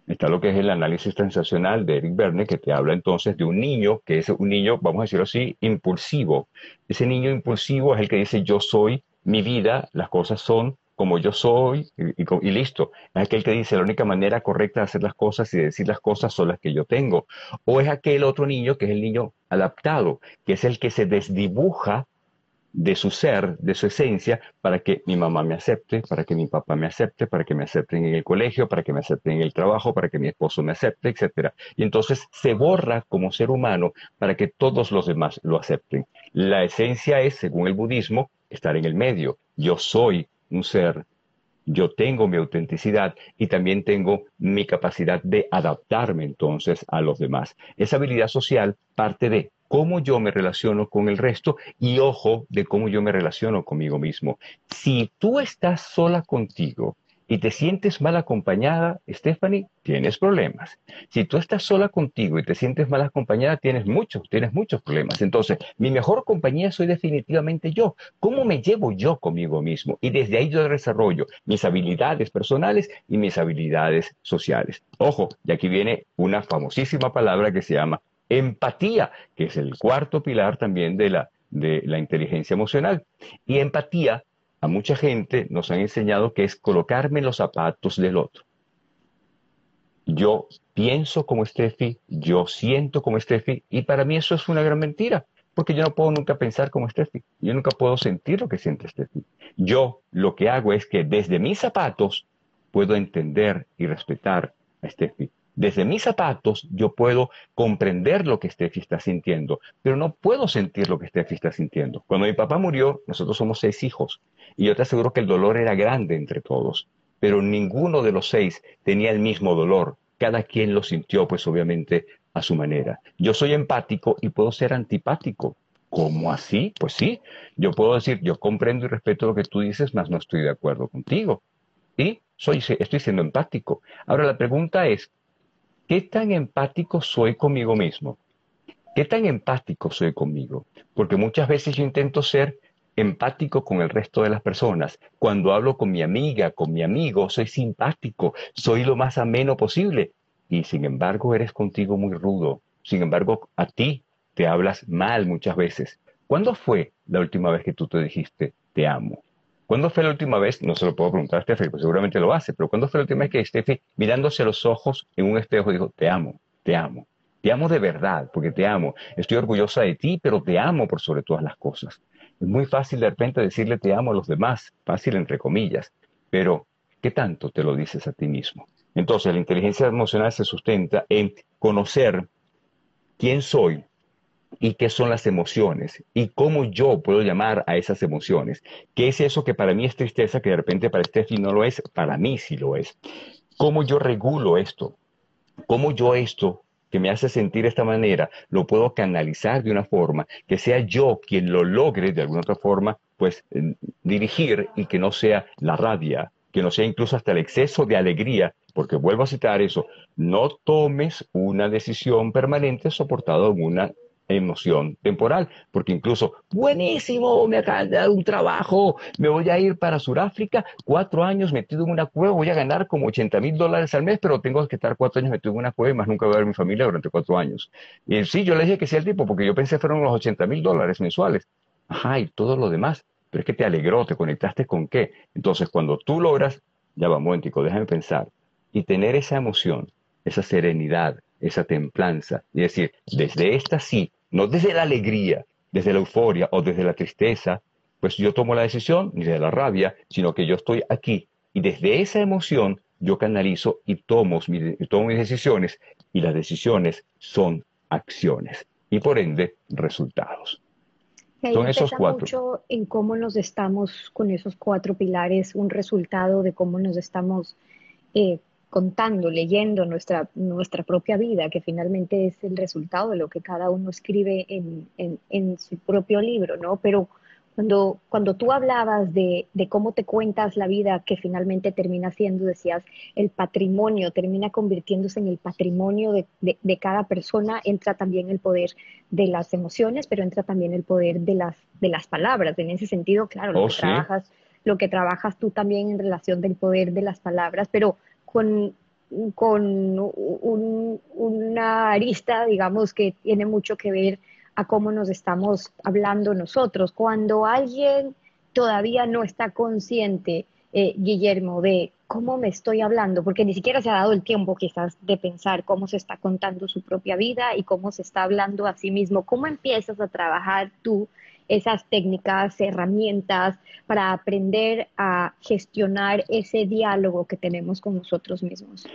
S2: Está lo que es el análisis transaccional de Eric Verne, que te habla entonces de un niño, que es un niño, vamos a decirlo así, impulsivo. Ese niño impulsivo es el que dice yo soy mi vida, las cosas son como yo soy y, listo. Es aquel que dice la única manera correcta de hacer las cosas y de decir las cosas son las que yo tengo. O es aquel otro niño que es el niño adaptado, que es el que se desdibuja de su ser, de su esencia, para que mi mamá me acepte, para que mi papá me acepte, para que me acepten en el colegio, para que me acepten en el trabajo, para que mi esposo me acepte, etc. Y entonces se borra como ser humano para que todos los demás lo acepten. La esencia es, según el budismo, estar en el medio. Yo soy un ser yo tengo mi autenticidad y también tengo mi capacidad de adaptarme entonces a los demás. Esa habilidad social parte de cómo yo me relaciono con el resto y ojo de cómo yo me relaciono conmigo mismo. Si tú estás sola contigo y te sientes mal acompañada, Stephanie, tienes problemas. Si tú estás sola contigo y te sientes mal acompañada, tienes muchos, tienes muchos problemas. Entonces, mi mejor compañía soy definitivamente yo. ¿Cómo me llevo yo conmigo mismo? Y desde ahí yo desarrollo mis habilidades personales y mis habilidades sociales. Ojo, y aquí viene una famosísima palabra que se llama Empatía, que es el cuarto pilar también de la, de la inteligencia emocional. Y empatía, a mucha gente nos han enseñado que es colocarme en los zapatos del otro. Yo pienso como Steffi, yo siento como Steffi, y para mí eso es una gran mentira, porque yo no puedo nunca pensar como Steffi, yo nunca puedo sentir lo que siente Steffi. Yo lo que hago es que desde mis zapatos puedo entender y respetar a Steffi desde mis zapatos yo puedo comprender lo que Steffi está sintiendo, pero no puedo sentir lo que Steffi está sintiendo. Cuando mi papá murió, nosotros somos seis hijos y yo te aseguro que el dolor era grande entre todos, pero ninguno de los seis tenía el mismo dolor. Cada quien lo sintió, pues obviamente, a su manera. Yo soy empático y puedo ser antipático. ¿Cómo así? Pues sí, yo puedo decir, yo comprendo y respeto lo que tú dices, mas no estoy de acuerdo contigo. Y soy, estoy siendo empático. Ahora la pregunta es, ¿Qué tan empático soy conmigo mismo? ¿Qué tan empático soy conmigo? Porque muchas veces yo intento ser empático con el resto de las personas. Cuando hablo con mi amiga, con mi amigo, soy simpático, soy lo más ameno posible. Y sin embargo, eres contigo muy rudo. Sin embargo, a ti te hablas mal muchas veces. ¿Cuándo fue la última vez que tú te dijiste te amo? ¿Cuándo fue la última vez? No se lo puedo preguntar a Steffi, pues seguramente lo hace, pero ¿cuándo fue la última vez que Steffi, mirándose los ojos en un espejo, dijo, te amo, te amo, te amo de verdad, porque te amo, estoy orgullosa de ti, pero te amo por sobre todas las cosas? Es muy fácil de repente decirle te amo a los demás, fácil entre comillas, pero ¿qué tanto te lo dices a ti mismo? Entonces, la inteligencia emocional se sustenta en conocer quién soy, y qué son las emociones y cómo yo puedo llamar a esas emociones. ¿Qué es eso que para mí es tristeza, que de repente para Steffi no lo es? Para mí sí lo es. ¿Cómo yo regulo esto? ¿Cómo yo esto que me hace sentir de esta manera, lo puedo canalizar de una forma que sea yo quien lo logre de alguna otra forma, pues dirigir y que no sea la rabia, que no sea incluso hasta el exceso de alegría, porque vuelvo a citar eso, no tomes una decisión permanente soportada en una emoción temporal, porque incluso, buenísimo, me acaban de dar un trabajo, me voy a ir para Sudáfrica, cuatro años metido en una cueva, voy a ganar como 80 mil dólares al mes, pero tengo que estar cuatro años metido en una cueva y más nunca voy a ver a mi familia durante cuatro años. Y sí, yo le dije que sí al tipo, porque yo pensé fueron los 80 mil dólares mensuales. Ajá, y todo lo demás, pero es que te alegró, te conectaste con qué. Entonces, cuando tú logras, ya va, momentico, déjame pensar, y tener esa emoción, esa serenidad, esa templanza, y decir, desde esta sí, no desde la alegría, desde la euforia o desde la tristeza, pues yo tomo la decisión, ni de la rabia, sino que yo estoy aquí y desde esa emoción yo canalizo y tomo, tomo mis decisiones y las decisiones son acciones y por ende resultados.
S1: son esos cuatro. mucho en cómo nos estamos con esos cuatro pilares, un resultado de cómo nos estamos eh, contando, leyendo nuestra, nuestra propia vida, que finalmente es el resultado de lo que cada uno escribe en, en, su propio libro, ¿no? Pero cuando, cuando tú hablabas de, de, cómo te cuentas la vida, que finalmente termina siendo, decías, el patrimonio, termina convirtiéndose en el patrimonio de, de, cada persona, entra también el poder de las emociones, pero entra también el poder de las, de las palabras. En ese sentido, claro, lo, oh, que trabajas, lo que trabajas tú también en relación del poder de las palabras, pero con, con una arista, digamos, que tiene mucho que ver a cómo nos estamos hablando nosotros. Cuando alguien todavía no está consciente, eh, Guillermo, de cómo me estoy hablando, porque ni siquiera se ha dado el tiempo quizás de pensar cómo se está contando su propia vida y cómo se está hablando a sí mismo, ¿cómo empiezas a trabajar tú esas técnicas, herramientas para aprender a gestionar ese diálogo que tenemos con nosotros mismos.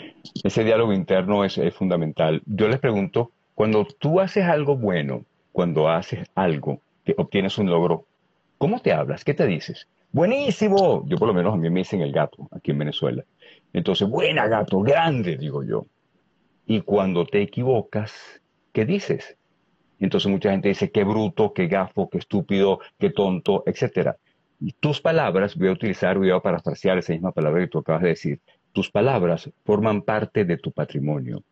S2: Ese diálogo interno es, fundamental. Yo les pregunto, cuando tú haces algo bueno, cuando haces algo que obtienes un logro, ¿cómo te hablas? ¿Qué te dices? Buenísimo. Yo por lo menos a mí me dicen el gato aquí en Venezuela. Entonces, buena gato, grande, digo yo. Y cuando te equivocas, ¿qué dices? Entonces mucha gente dice qué bruto, qué gafo, qué estúpido, qué tonto, etc. Y tus palabras, voy a utilizar, voy a parafrasear esa misma palabra que tú acabas de decir, tus palabras forman parte de tu patrimonio.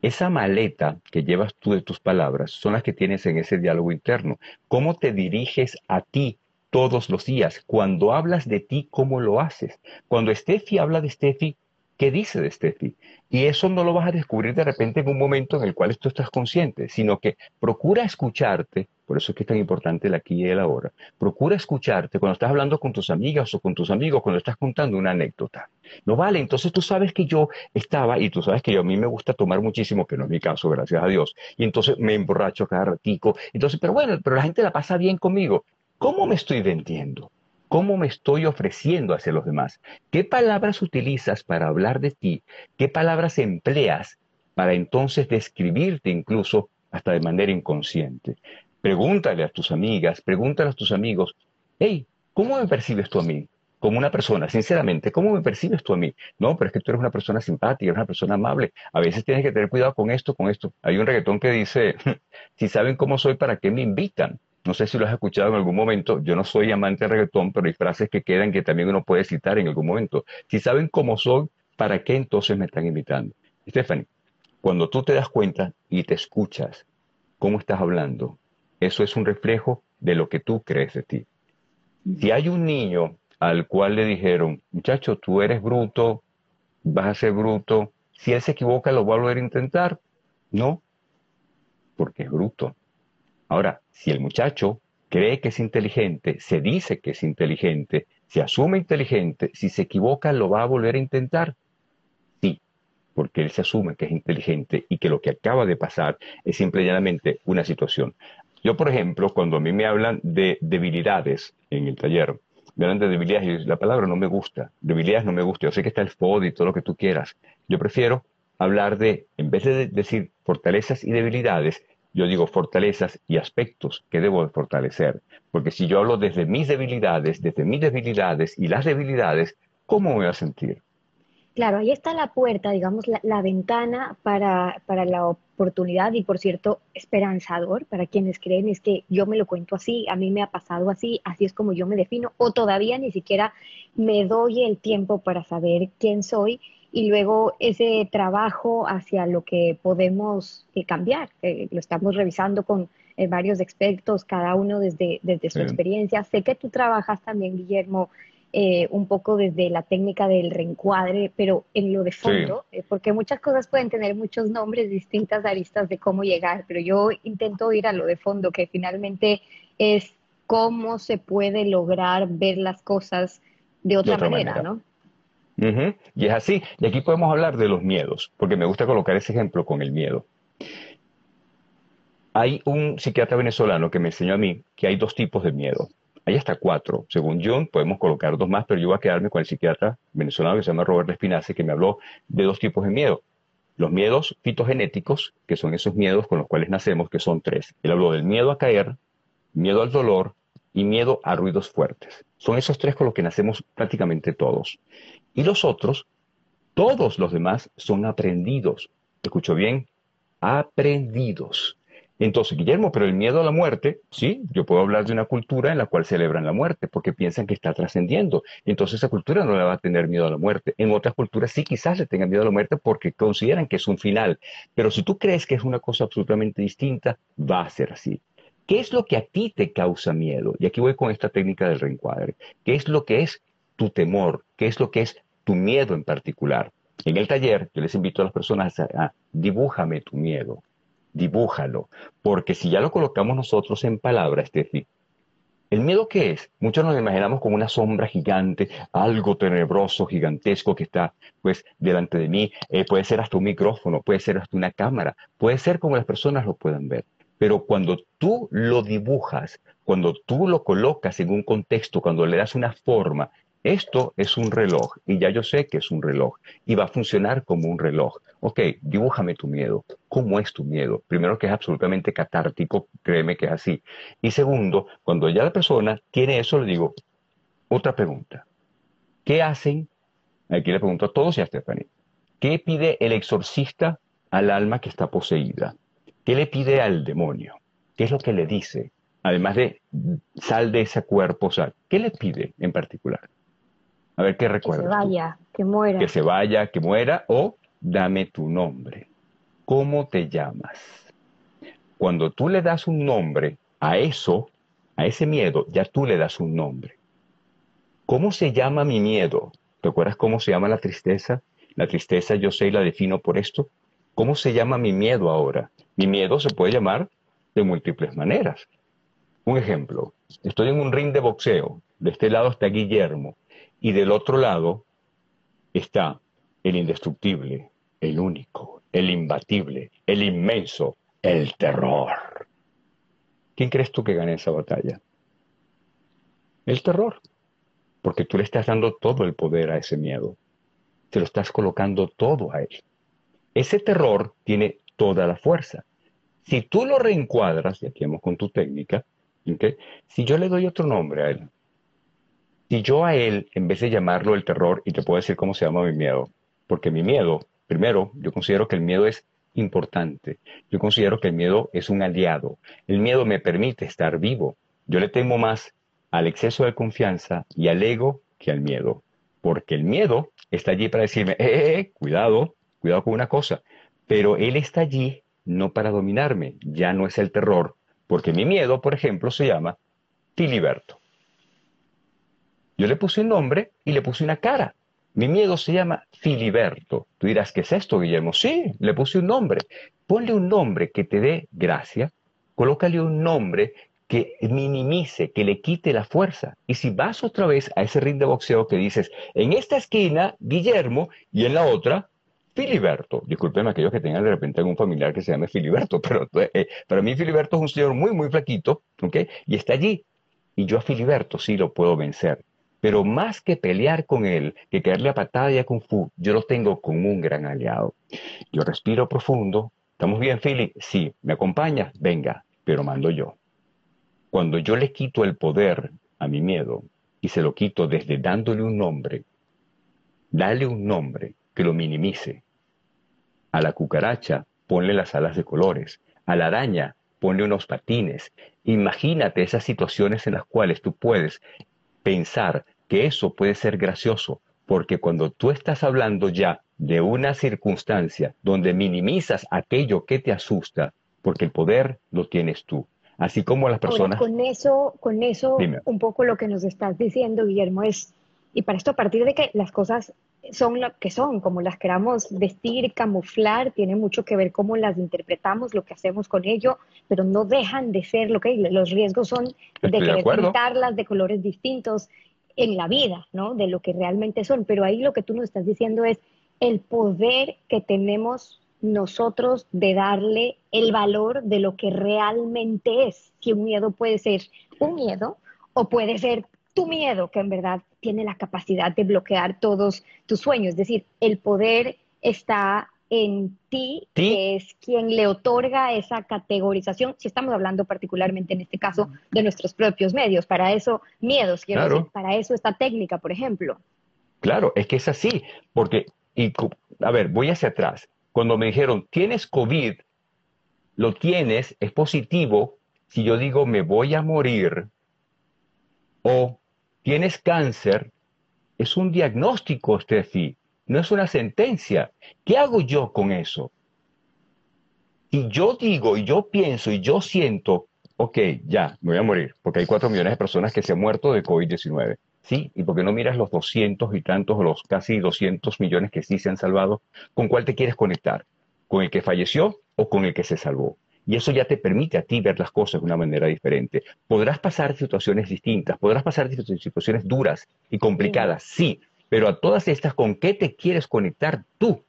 S2: Esa maleta que llevas tú de tus palabras son las que tienes en ese diálogo interno. ¿Cómo te diriges a ti todos los días? Cuando hablas de ti, ¿cómo lo haces? Cuando Steffi habla de Steffi, qué dice de Steffi. Y eso no lo vas a descubrir de repente en un momento en el cual tú estás consciente, sino que procura escucharte, por eso es que es tan importante el aquí y el ahora, procura escucharte cuando estás hablando con tus amigas o con tus amigos, cuando estás contando una anécdota. No vale, entonces tú sabes que yo estaba, y tú sabes que a mí me gusta tomar muchísimo, que no es mi caso, gracias a Dios, y entonces me emborracho cada ratico, entonces, pero bueno, pero la gente la pasa bien conmigo. ¿Cómo me estoy vendiendo? ¿Cómo me estoy ofreciendo hacia los demás? ¿Qué palabras utilizas para hablar de ti? ¿Qué palabras empleas para entonces describirte incluso hasta de manera inconsciente? Pregúntale a tus amigas, pregúntale a tus amigos, hey, ¿cómo me percibes tú a mí? Como una persona, sinceramente, ¿cómo me percibes tú a mí? No, pero es que tú eres una persona simpática, eres una persona amable. A veces tienes que tener cuidado con esto, con esto. Hay un reggaetón que dice, si saben cómo soy, ¿para qué me invitan? No sé si lo has escuchado en algún momento. Yo no soy amante de reggaetón, pero hay frases que quedan que también uno puede citar en algún momento. Si saben cómo soy, ¿para qué entonces me están invitando? Stephanie, cuando tú te das cuenta y te escuchas cómo estás hablando, eso es un reflejo de lo que tú crees de ti. Si hay un niño al cual le dijeron, muchacho, tú eres bruto, vas a ser bruto, si él se equivoca, lo va a volver a intentar. No, porque es bruto. Ahora, si el muchacho cree que es inteligente, se dice que es inteligente, se asume inteligente, si se equivoca lo va a volver a intentar. Sí, porque él se asume que es inteligente y que lo que acaba de pasar es simplemente una situación. Yo, por ejemplo, cuando a mí me hablan de debilidades en el taller, me hablan de debilidades y la palabra no me gusta, debilidades no me gusta, yo sé que está el FOD y todo lo que tú quieras. Yo prefiero hablar de, en vez de decir fortalezas y debilidades, yo digo fortalezas y aspectos que debo fortalecer. Porque si yo hablo desde mis debilidades, desde mis debilidades y las debilidades, ¿cómo me voy a sentir?
S1: Claro, ahí está la puerta, digamos, la, ventana para, para, la oportunidad y, por cierto, esperanzador para quienes creen es que yo me lo cuento así, a mí me ha pasado así, así es como yo me defino, o todavía ni siquiera me doy el tiempo para saber quién soy y luego ese trabajo hacia lo que podemos eh, cambiar, lo estamos revisando con eh, varios expertos, cada uno desde, desde su experiencia. Sé que tú trabajas también, Guillermo, eh, un poco desde la técnica del reencuadre, pero en lo de fondo, porque muchas cosas pueden tener muchos nombres, distintas aristas de cómo llegar, pero yo intento ir a lo de fondo, que finalmente es cómo se puede lograr ver las cosas de otra, manera, ¿no?
S2: Y es así. Y aquí podemos hablar de los miedos, porque me gusta colocar ese ejemplo con el miedo. Hay un psiquiatra venezolano que me enseñó a mí que hay dos tipos de miedo. Hay hasta cuatro. Según John, podemos colocar dos más, pero yo voy a quedarme con el psiquiatra venezolano que se llama Robert Espinace, que me habló de dos tipos de miedo. Los miedos fitogenéticos, que son esos miedos con los cuales nacemos, que son tres. Él habló del miedo a caer, miedo al dolor y miedo a ruidos fuertes. Son esos tres con los que nacemos prácticamente todos. Y los otros, todos los demás, son aprendidos. ¿Escucho bien? Aprendidos. Entonces, Guillermo, pero el miedo a la muerte, sí, yo puedo hablar de una cultura en la cual celebran la muerte porque piensan que está trascendiendo. Entonces esa cultura no le va a tener miedo a la muerte. En otras culturas sí quizás le tengan miedo a la muerte porque consideran que es un final. Pero si tú crees que es una cosa absolutamente distinta, va a ser así. ¿Qué es lo que a ti te causa miedo? Y aquí voy con esta técnica del reencuadre. ¿Qué es lo que es tu temor? ¿Qué es lo que es tu miedo en particular? En el taller, yo les invito a las personas a, dibújame tu miedo dibújalo, porque si ya lo colocamos nosotros en palabras, decir, ¿el miedo qué es? Muchos nos imaginamos como una sombra gigante, algo tenebroso, gigantesco que está pues delante de mí, eh, puede ser hasta un micrófono, puede ser hasta una cámara, puede ser como las personas lo puedan ver. Pero cuando tú lo dibujas, cuando tú lo colocas en un contexto, cuando le das una forma, esto es un reloj y ya yo sé que es un reloj y va a funcionar como un reloj. Ok, dibújame tu miedo. ¿Cómo es tu miedo? Primero que es absolutamente catártico, créeme que es así. Y segundo, cuando ya la persona tiene eso, le digo, otra pregunta. ¿Qué hacen? Aquí le pregunto a todos y a Stephanie. ¿Qué pide el exorcista al alma que está poseída? ¿Qué le pide al demonio? ¿Qué es lo que le dice? Además de sal de ese cuerpo, sal. ¿Qué le pide en particular? A ver qué recuerda.
S1: Que se vaya, que muera.
S2: Que se vaya, que muera o dame tu nombre. ¿Cómo te llamas? Cuando tú le das un nombre a eso, a ese miedo, ya tú le das un nombre. ¿Cómo se llama mi miedo? ¿Te acuerdas cómo se llama la tristeza? La tristeza yo sé y la defino por esto. ¿Cómo se llama mi miedo ahora? Mi miedo se puede llamar de múltiples maneras. Un ejemplo, estoy en un ring de boxeo. De este lado está Guillermo. Y del otro lado está el indestructible, el único, el imbatible, el inmenso, el terror. ¿Quién crees tú que gane esa batalla? El terror. Porque tú le estás dando todo el poder a ese miedo. Te lo estás colocando todo a él. Ese terror tiene toda la fuerza. Si tú lo reencuadras, y aquí vamos con tu técnica, si yo le doy otro nombre a él, si yo a él, en vez de llamarlo el terror, y te puedo decir cómo se llama mi miedo, porque mi miedo, primero, yo considero que el miedo es importante. Yo considero que el miedo es un aliado. El miedo me permite estar vivo. Yo le temo más al exceso de confianza y al ego que al miedo, porque el miedo está allí para decirme, eh, eh, eh cuidado, cuidado con una cosa, pero él está allí no para dominarme, ya no es el terror, porque mi miedo, por ejemplo, se llama Filiberto. Yo le puse un nombre y le puse una cara. Mi miedo se llama Filiberto. Tú dirás, ¿qué es esto, Guillermo? Sí, le puse un nombre. Ponle un nombre que te dé gracia, colócale un nombre que minimice, que le quite la fuerza. Y si vas otra vez a ese ring de boxeo que dices, en esta esquina, Guillermo, y en la otra, Filiberto. Disculpenme aquellos que tengan de repente algún familiar que se llame Filiberto, pero eh, para mí Filiberto es un señor muy, muy flaquito, ¿ok? Y está allí. Y yo a Filiberto sí lo puedo vencer. Pero más que pelear con él, que caerle a patada y a kung fu, yo lo tengo como un gran aliado. Yo respiro profundo. ¿Estamos bien, Philly? Sí. ¿Me acompaña? Venga, pero mando yo. Cuando yo le quito el poder a mi miedo y se lo quito desde dándole un nombre, dale un nombre, que lo minimice. A la cucaracha, ponle las alas de colores. A la araña, ponle unos patines. Imagínate esas situaciones en las cuales tú puedes pensar que eso puede ser gracioso, porque cuando tú estás hablando ya de una circunstancia donde minimizas aquello que te asusta, porque el poder lo tienes tú. Así como las personas...
S1: con eso, con eso un poco lo que nos estás diciendo, Guillermo, es, y para esto a partir de que las cosas son lo que son, como las queramos vestir, camuflar, tiene mucho que ver cómo las interpretamos, lo que hacemos con ello, pero no dejan de ser lo que los riesgos son de querer pintarlas de colores distintos en la vida, ¿no? De lo que realmente son. Pero ahí lo que tú nos estás diciendo es el poder que tenemos nosotros de darle el valor de lo que realmente es. Que un miedo puede ser un miedo o puede ser tu miedo, que en verdad tiene la capacidad de bloquear todos tus sueños. Es decir, el poder está en ti, que es quien le otorga esa categorización, si estamos hablando particularmente en este caso de nuestros propios medios. Para eso, miedos, quiero decir, para eso esta técnica, por ejemplo.
S2: Claro, es que es así, porque, y, a ver, voy hacia atrás. Cuando me dijeron, tienes COVID, lo tienes, es positivo, si yo digo me voy a morir, o tienes cáncer, es un diagnóstico, Steffi, no es una sentencia. ¿Qué hago yo con eso? Y yo digo, y yo pienso, y yo siento, ok, ya, me voy a morir, porque hay cuatro millones de personas que se han muerto de COVID-19. ¿Sí? ¿Y por qué no miras los doscientos y tantos, los casi 200 millones que sí se han salvado? ¿Con cuál te quieres conectar? ¿Con el que falleció o con el que se salvó? Y eso ya te permite a ti ver las cosas de una manera diferente. Podrás pasar situaciones distintas, podrás pasar situaciones duras y complicadas, sí, pero a todas estas, ¿con qué te quieres conectar tú?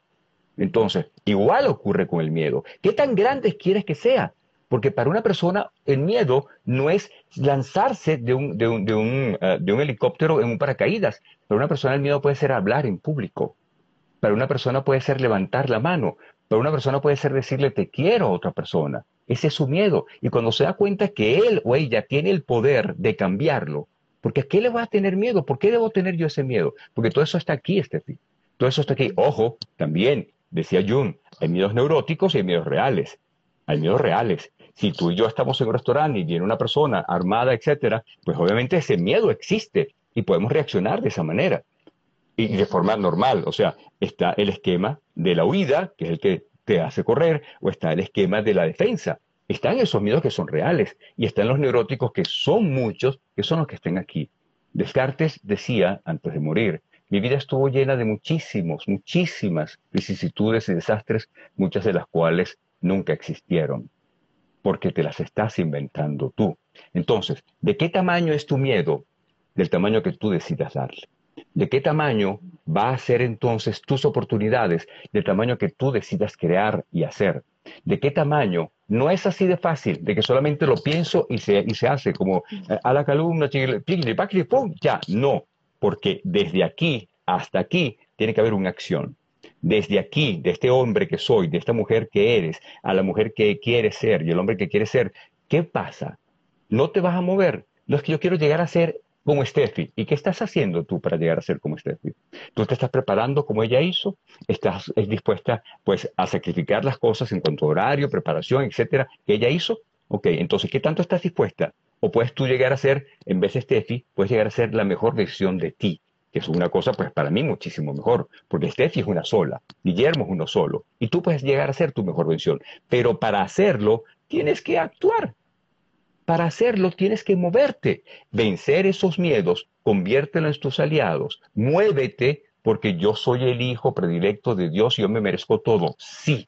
S2: Entonces, igual ocurre con el miedo. ¿Qué tan grande quieres que sea? Porque para una persona el miedo no es lanzarse de un, de un, eh, de un helicóptero en un paracaídas. Para una persona el miedo puede ser hablar en público. Para una persona puede ser levantar la mano. Para una persona puede ser decirle te quiero a otra persona. Ese es su miedo. Y cuando se da cuenta que él o ella tiene el poder de cambiarlo, porque ¿a qué le va a tener miedo? ¿Por qué debo tener yo ese miedo? Porque todo eso está aquí, Steffi. Todo eso está aquí. Ojo, también, decía Jung, hay miedos neuróticos y hay miedos reales. Hay miedos reales. Si tú y yo estamos en un restaurante y viene una persona armada, etcétera, pues obviamente ese miedo existe y podemos reaccionar de esa manera y de forma normal. O sea, está el esquema de la huida, que es el que te hace correr, o está el esquema de la defensa. Están esos miedos que son reales y están los neuróticos que son muchos, que son los que estén aquí. Descartes decía antes de morir, mi vida estuvo llena de muchísimos, muchísimas vicisitudes y desastres, muchas de las cuales nunca existieron, porque te las estás inventando tú. Entonces, ¿de qué tamaño es tu miedo? Del tamaño que tú decidas darle de qué tamaño va a ser entonces tus oportunidades, del tamaño que tú decidas crear y hacer. De qué tamaño no es así de fácil, de que solamente lo pienso y se, y se hace como a la columna, pum, ya, no, porque desde aquí hasta aquí tiene que haber una acción. Desde aquí, de este hombre que soy, de esta mujer que eres, a la mujer que quieres ser y el hombre que quieres ser, ¿qué pasa? No te vas a mover. No es que yo quiero llegar a ser como Steffi. ¿Y qué estás haciendo tú para llegar a ser como Steffi? ¿Tú te estás preparando como ella hizo? ¿Estás dispuesta pues a sacrificar las cosas en cuanto a horario, preparación, etcétera, que ella hizo? Ok, entonces, ¿qué tanto estás dispuesta? O puedes tú llegar a ser, en vez de Steffi, puedes llegar a ser la mejor versión de ti, que es una cosa, pues para mí muchísimo mejor, porque Steffi es una sola, Guillermo es uno solo, y tú puedes llegar a ser tu mejor versión. Pero para hacerlo, tienes que actuar, para hacerlo tienes que moverte, vencer esos miedos, conviértelo en tus aliados, muévete porque yo soy el hijo predilecto de Dios y yo me merezco todo. Sí,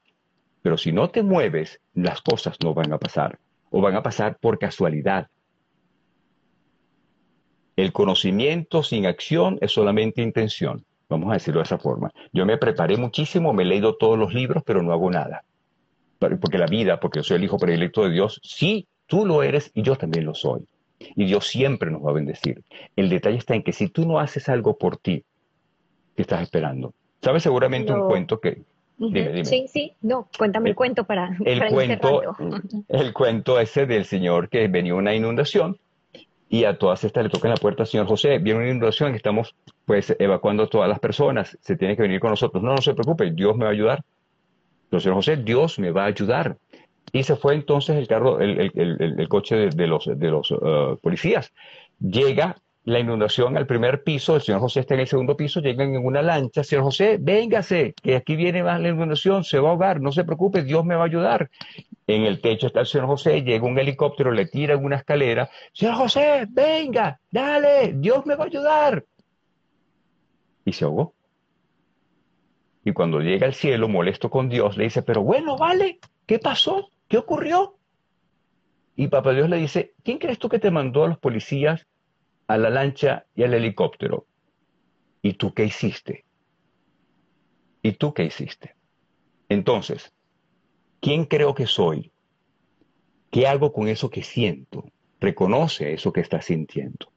S2: pero si no te mueves, las cosas no van a pasar o van a pasar por casualidad. El conocimiento sin acción es solamente intención. Vamos a decirlo de esa forma. Yo me preparé muchísimo, me he leído todos los libros, pero no hago nada. Porque la vida, porque yo soy el hijo predilecto de Dios, sí Tú lo eres y yo también lo soy. Y Dios siempre nos va a bendecir. El detalle está en que si tú no haces algo por ti, ¿qué estás esperando? ¿Sabes seguramente un cuento que...
S1: Dime, dime. Sí, sí, no, cuéntame el, cuento para...
S2: El cuento, el cuento ese del señor que venía una inundación y a todas estas le tocan la puerta, señor José, viene una inundación, estamos pues evacuando a todas las personas, se tiene que venir con nosotros. No, no se preocupe, Dios me va a ayudar. Entonces, señor José, Dios me va a ayudar. Y se fue entonces el carro, el, coche de, los, de los uh, policías. Llega la inundación al primer piso, el señor José está en el segundo piso, llegan en una lancha, señor José, véngase, que aquí viene más la inundación, se va a ahogar, no se preocupe, Dios me va a ayudar. En el techo está el señor José, llega un helicóptero, le tira una escalera. Señor José, venga, dale, Dios me va a ayudar. Y se ahogó. Y cuando llega al cielo, molesto con Dios, le dice, pero bueno, vale, ¿qué pasó? ¿Qué ocurrió? Y Papá Dios le dice, ¿quién crees tú que te mandó a los policías, a la lancha y al helicóptero? ¿Y tú qué hiciste? ¿Y tú qué hiciste? Entonces, ¿Quién creo que soy? ¿Qué hago con eso que siento? Reconoce eso que estás sintiendo.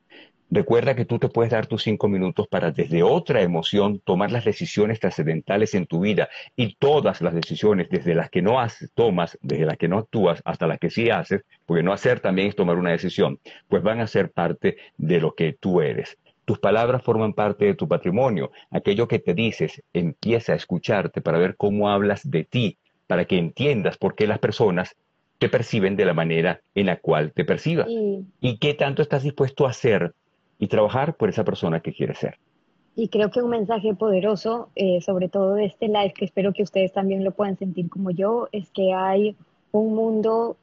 S2: Recuerda que tú te puedes dar tus cinco minutos para desde otra emoción tomar las decisiones trascendentales en tu vida y todas las decisiones, desde las que no haces, tomas, desde las que no actúas hasta las que sí haces, porque no hacer también es tomar una decisión, pues van a ser parte de lo que tú eres. Tus palabras forman parte de tu patrimonio. Aquello que te dices empieza a escucharte para ver cómo hablas de ti para que entiendas por qué las personas te perciben de la manera en la cual te perciban y qué tanto estás dispuesto a hacer y trabajar por esa persona que quieres ser.
S1: Y creo que un mensaje poderoso, eh, sobre todo de este live, que espero que ustedes también lo puedan sentir como yo, es que hay un mundo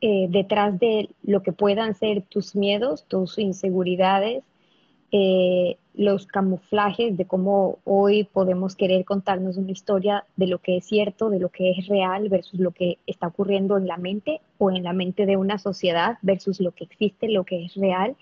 S1: eh, detrás de lo que puedan ser tus miedos, tus inseguridades, eh, los camuflajes de cómo hoy podemos querer contarnos una historia de lo que es cierto, de lo que es real versus lo que está ocurriendo en la mente o en la mente de una sociedad versus lo que existe, lo que es real.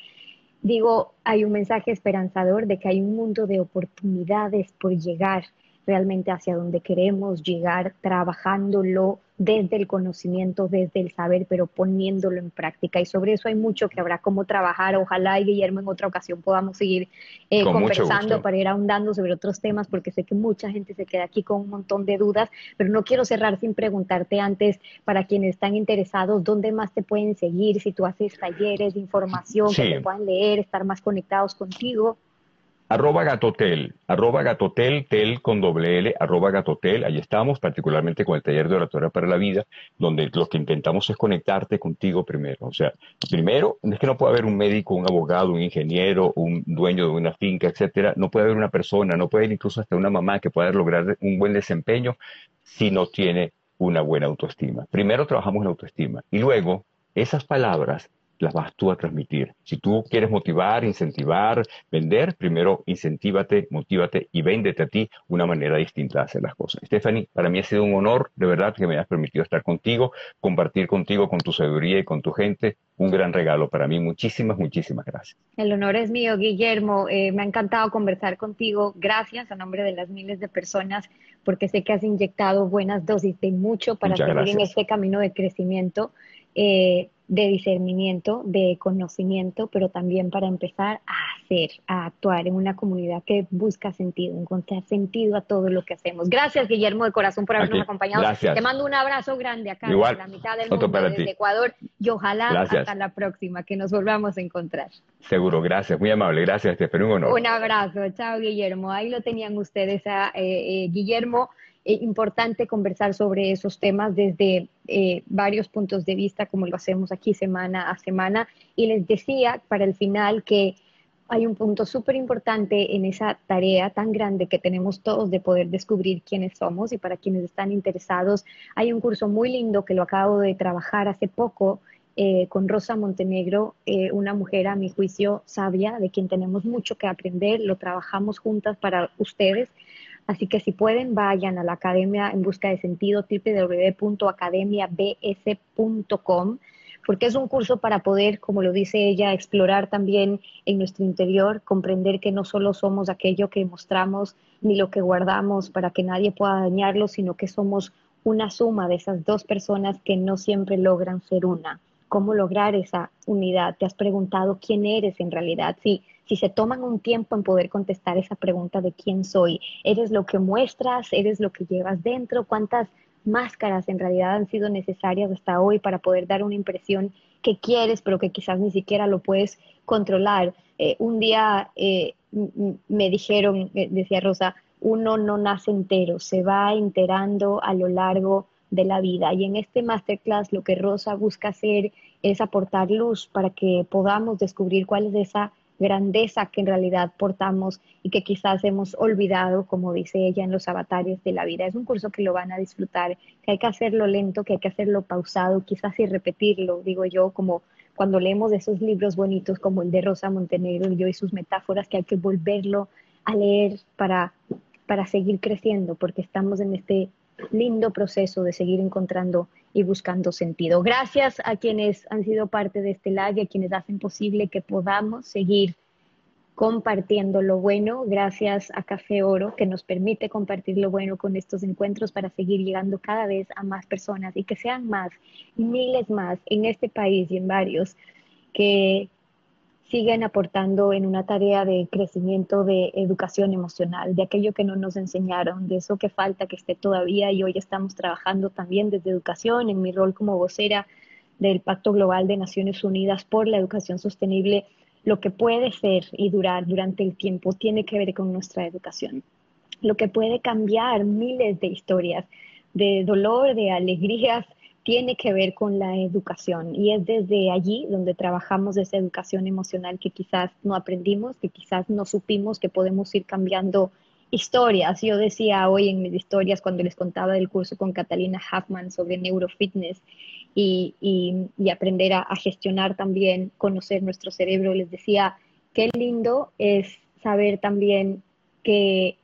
S1: Digo, hay un mensaje esperanzador de que hay un mundo de oportunidades por llegar realmente hacia donde queremos llegar, trabajándolo desde el conocimiento, desde el saber, pero poniéndolo en práctica. Y sobre eso hay mucho que habrá como trabajar. Ojalá y Guillermo en otra ocasión podamos seguir eh, conversando para ir ahondando sobre otros temas, porque sé que mucha gente se queda aquí con un montón de dudas, pero no quiero cerrar sin preguntarte antes, para quienes están interesados, ¿dónde más te pueden seguir? Si tú haces talleres de información, que te puedan leer, estar más conectados contigo.
S2: Arroba Gatotel, arroba Gatotel, tel con doble L, arroba Gatotel, ahí estamos, particularmente con el taller de oratoria para la vida, donde lo que intentamos es conectarte contigo primero. O sea, primero, es que no puede haber un médico, un abogado, un ingeniero, un dueño de una finca, etcétera, no puede haber una persona, no puede haber incluso hasta una mamá que pueda lograr un buen desempeño si no tiene una buena autoestima. Primero trabajamos la autoestima y luego esas palabras las vas tú a transmitir. Si tú quieres motivar, incentivar, vender, primero incentívate, motívate y véndete a ti una manera distinta de hacer las cosas. Stephanie, para mí ha sido un honor, de verdad, que me hayas permitido estar contigo, compartir contigo, con tu sabiduría y con tu gente. Un gran regalo para mí. Muchísimas, muchísimas gracias.
S1: El honor es mío, Guillermo. Eh, me ha encantado conversar contigo. Gracias a nombre de las miles de personas, porque sé que has inyectado buenas dosis de mucho para seguir en este camino de crecimiento. Eh, de discernimiento, de conocimiento, pero también para empezar a hacer, a actuar en una comunidad que busca sentido, encontrar sentido a todo lo que hacemos. Gracias, Guillermo, de corazón, por habernos acompañado. Te mando un abrazo grande acá en la mitad del mundo, desde Ecuador, y ojalá hasta la próxima, que nos volvamos a encontrar.
S2: Seguro, gracias, muy amable, gracias, te espero un honor.
S1: Un abrazo, chao, Guillermo. Ahí lo tenían ustedes, a eh, eh, Guillermo es importante conversar sobre esos temas desde eh, varios puntos de vista, como lo hacemos aquí semana a semana. Y les decía para el final que hay un punto súper importante en esa tarea tan grande que tenemos todos de poder descubrir quiénes somos. Y para quienes están interesados, hay un curso muy lindo que lo acabo de trabajar hace poco eh, con Rosa Montenegro, eh, una mujer a mi juicio sabia, de quien tenemos mucho que aprender, lo trabajamos juntas para ustedes Así que si pueden, vayan a la Academia en Busca de Sentido, www.academiabs.com, porque es un curso para poder, como lo dice ella, explorar también en nuestro interior, comprender que no solo somos aquello que mostramos ni lo que guardamos para que nadie pueda dañarlo, sino que somos una suma de esas dos personas que no siempre logran ser una. ¿Cómo lograr esa unidad? ¿Te has preguntado quién eres en realidad? Sí, si se toman un tiempo en poder contestar esa pregunta de quién soy, ¿eres lo que muestras? ¿Eres lo que llevas dentro? ¿Cuántas máscaras en realidad han sido necesarias hasta hoy para poder dar una impresión que quieres, pero que quizás ni siquiera lo puedes controlar. Eh, un día eh, me dijeron, eh, decía Rosa, uno no nace entero, se va enterando a lo largo de la vida. Y en este masterclass lo que Rosa busca hacer es aportar luz para que podamos descubrir cuál es esa grandeza que en realidad portamos y que quizás hemos olvidado, como dice ella, en los avatares de la vida. Es un curso que lo van a disfrutar, que hay que hacerlo lento, que hay que hacerlo pausado, quizás y repetirlo, digo yo, como cuando leemos esos libros bonitos como el de Rosa Montenegro y yo y sus metáforas, que hay que volverlo a leer para, para seguir creciendo, porque estamos en este lindo proceso de seguir encontrando y buscando sentido. Gracias a quienes han sido parte de este live y a quienes hacen posible que podamos seguir compartiendo lo bueno, gracias a Café Oro, que nos permite compartir lo bueno con estos encuentros para seguir llegando cada vez a más personas y que sean más, miles más en este país y en varios, que siguen aportando en una tarea de crecimiento de educación emocional, de aquello que no nos enseñaron, de eso que falta que esté todavía y hoy estamos trabajando también desde educación, en mi rol como vocera del Pacto Global de Naciones Unidas por la Educación Sostenible, lo que puede ser y durar durante el tiempo tiene que ver con nuestra educación. Lo que puede cambiar miles de historias de dolor, de alegrías, tiene que ver con la educación y es desde allí donde trabajamos esa educación emocional que quizás no aprendimos, que quizás no supimos que podemos ir cambiando historias. Yo decía hoy en mis historias cuando les contaba del curso con Catalina Huffman sobre neurofitness y, aprender a gestionar también, conocer nuestro cerebro, les decía, qué lindo es saber también que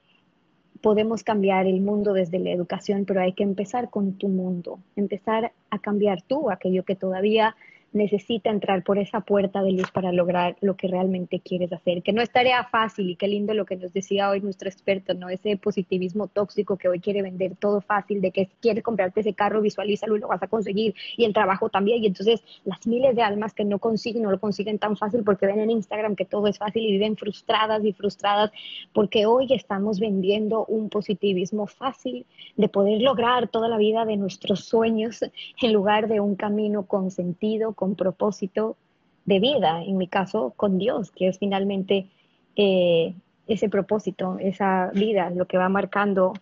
S1: podemos cambiar el mundo desde la educación, pero hay que empezar con tu mundo, empezar a cambiar tú aquello que todavía necesita entrar por esa puerta de luz para lograr lo que realmente quieres hacer, que no es tarea fácil y qué lindo lo que nos decía hoy nuestro experto, ¿no? Ese positivismo tóxico que hoy quiere vender todo fácil, de que quieres comprarte ese carro, visualízalo y lo vas a conseguir, y el trabajo también, y entonces las miles de almas que no consiguen, no lo consiguen tan fácil porque ven en Instagram que todo es fácil y viven frustradas y frustradas porque hoy estamos vendiendo un positivismo fácil de poder lograr toda la vida de nuestros sueños en lugar de un camino con sentido, con propósito de vida, en mi caso con Dios, que es finalmente eh, ese propósito, esa vida, lo que va marcando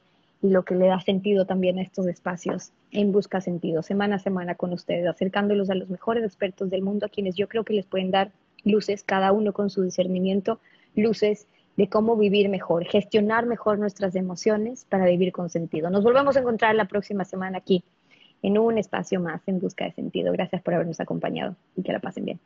S1: y lo que le da sentido también a estos espacios en Busca Sentido, semana a semana con ustedes, acercándolos a los mejores expertos del mundo, a quienes yo creo que les pueden dar luces, cada uno con su discernimiento, luces de cómo vivir mejor, gestionar mejor nuestras emociones para vivir con sentido. Nos volvemos a encontrar la próxima semana aquí en un espacio más en busca de sentido. Gracias por habernos acompañado y que la pasen bien.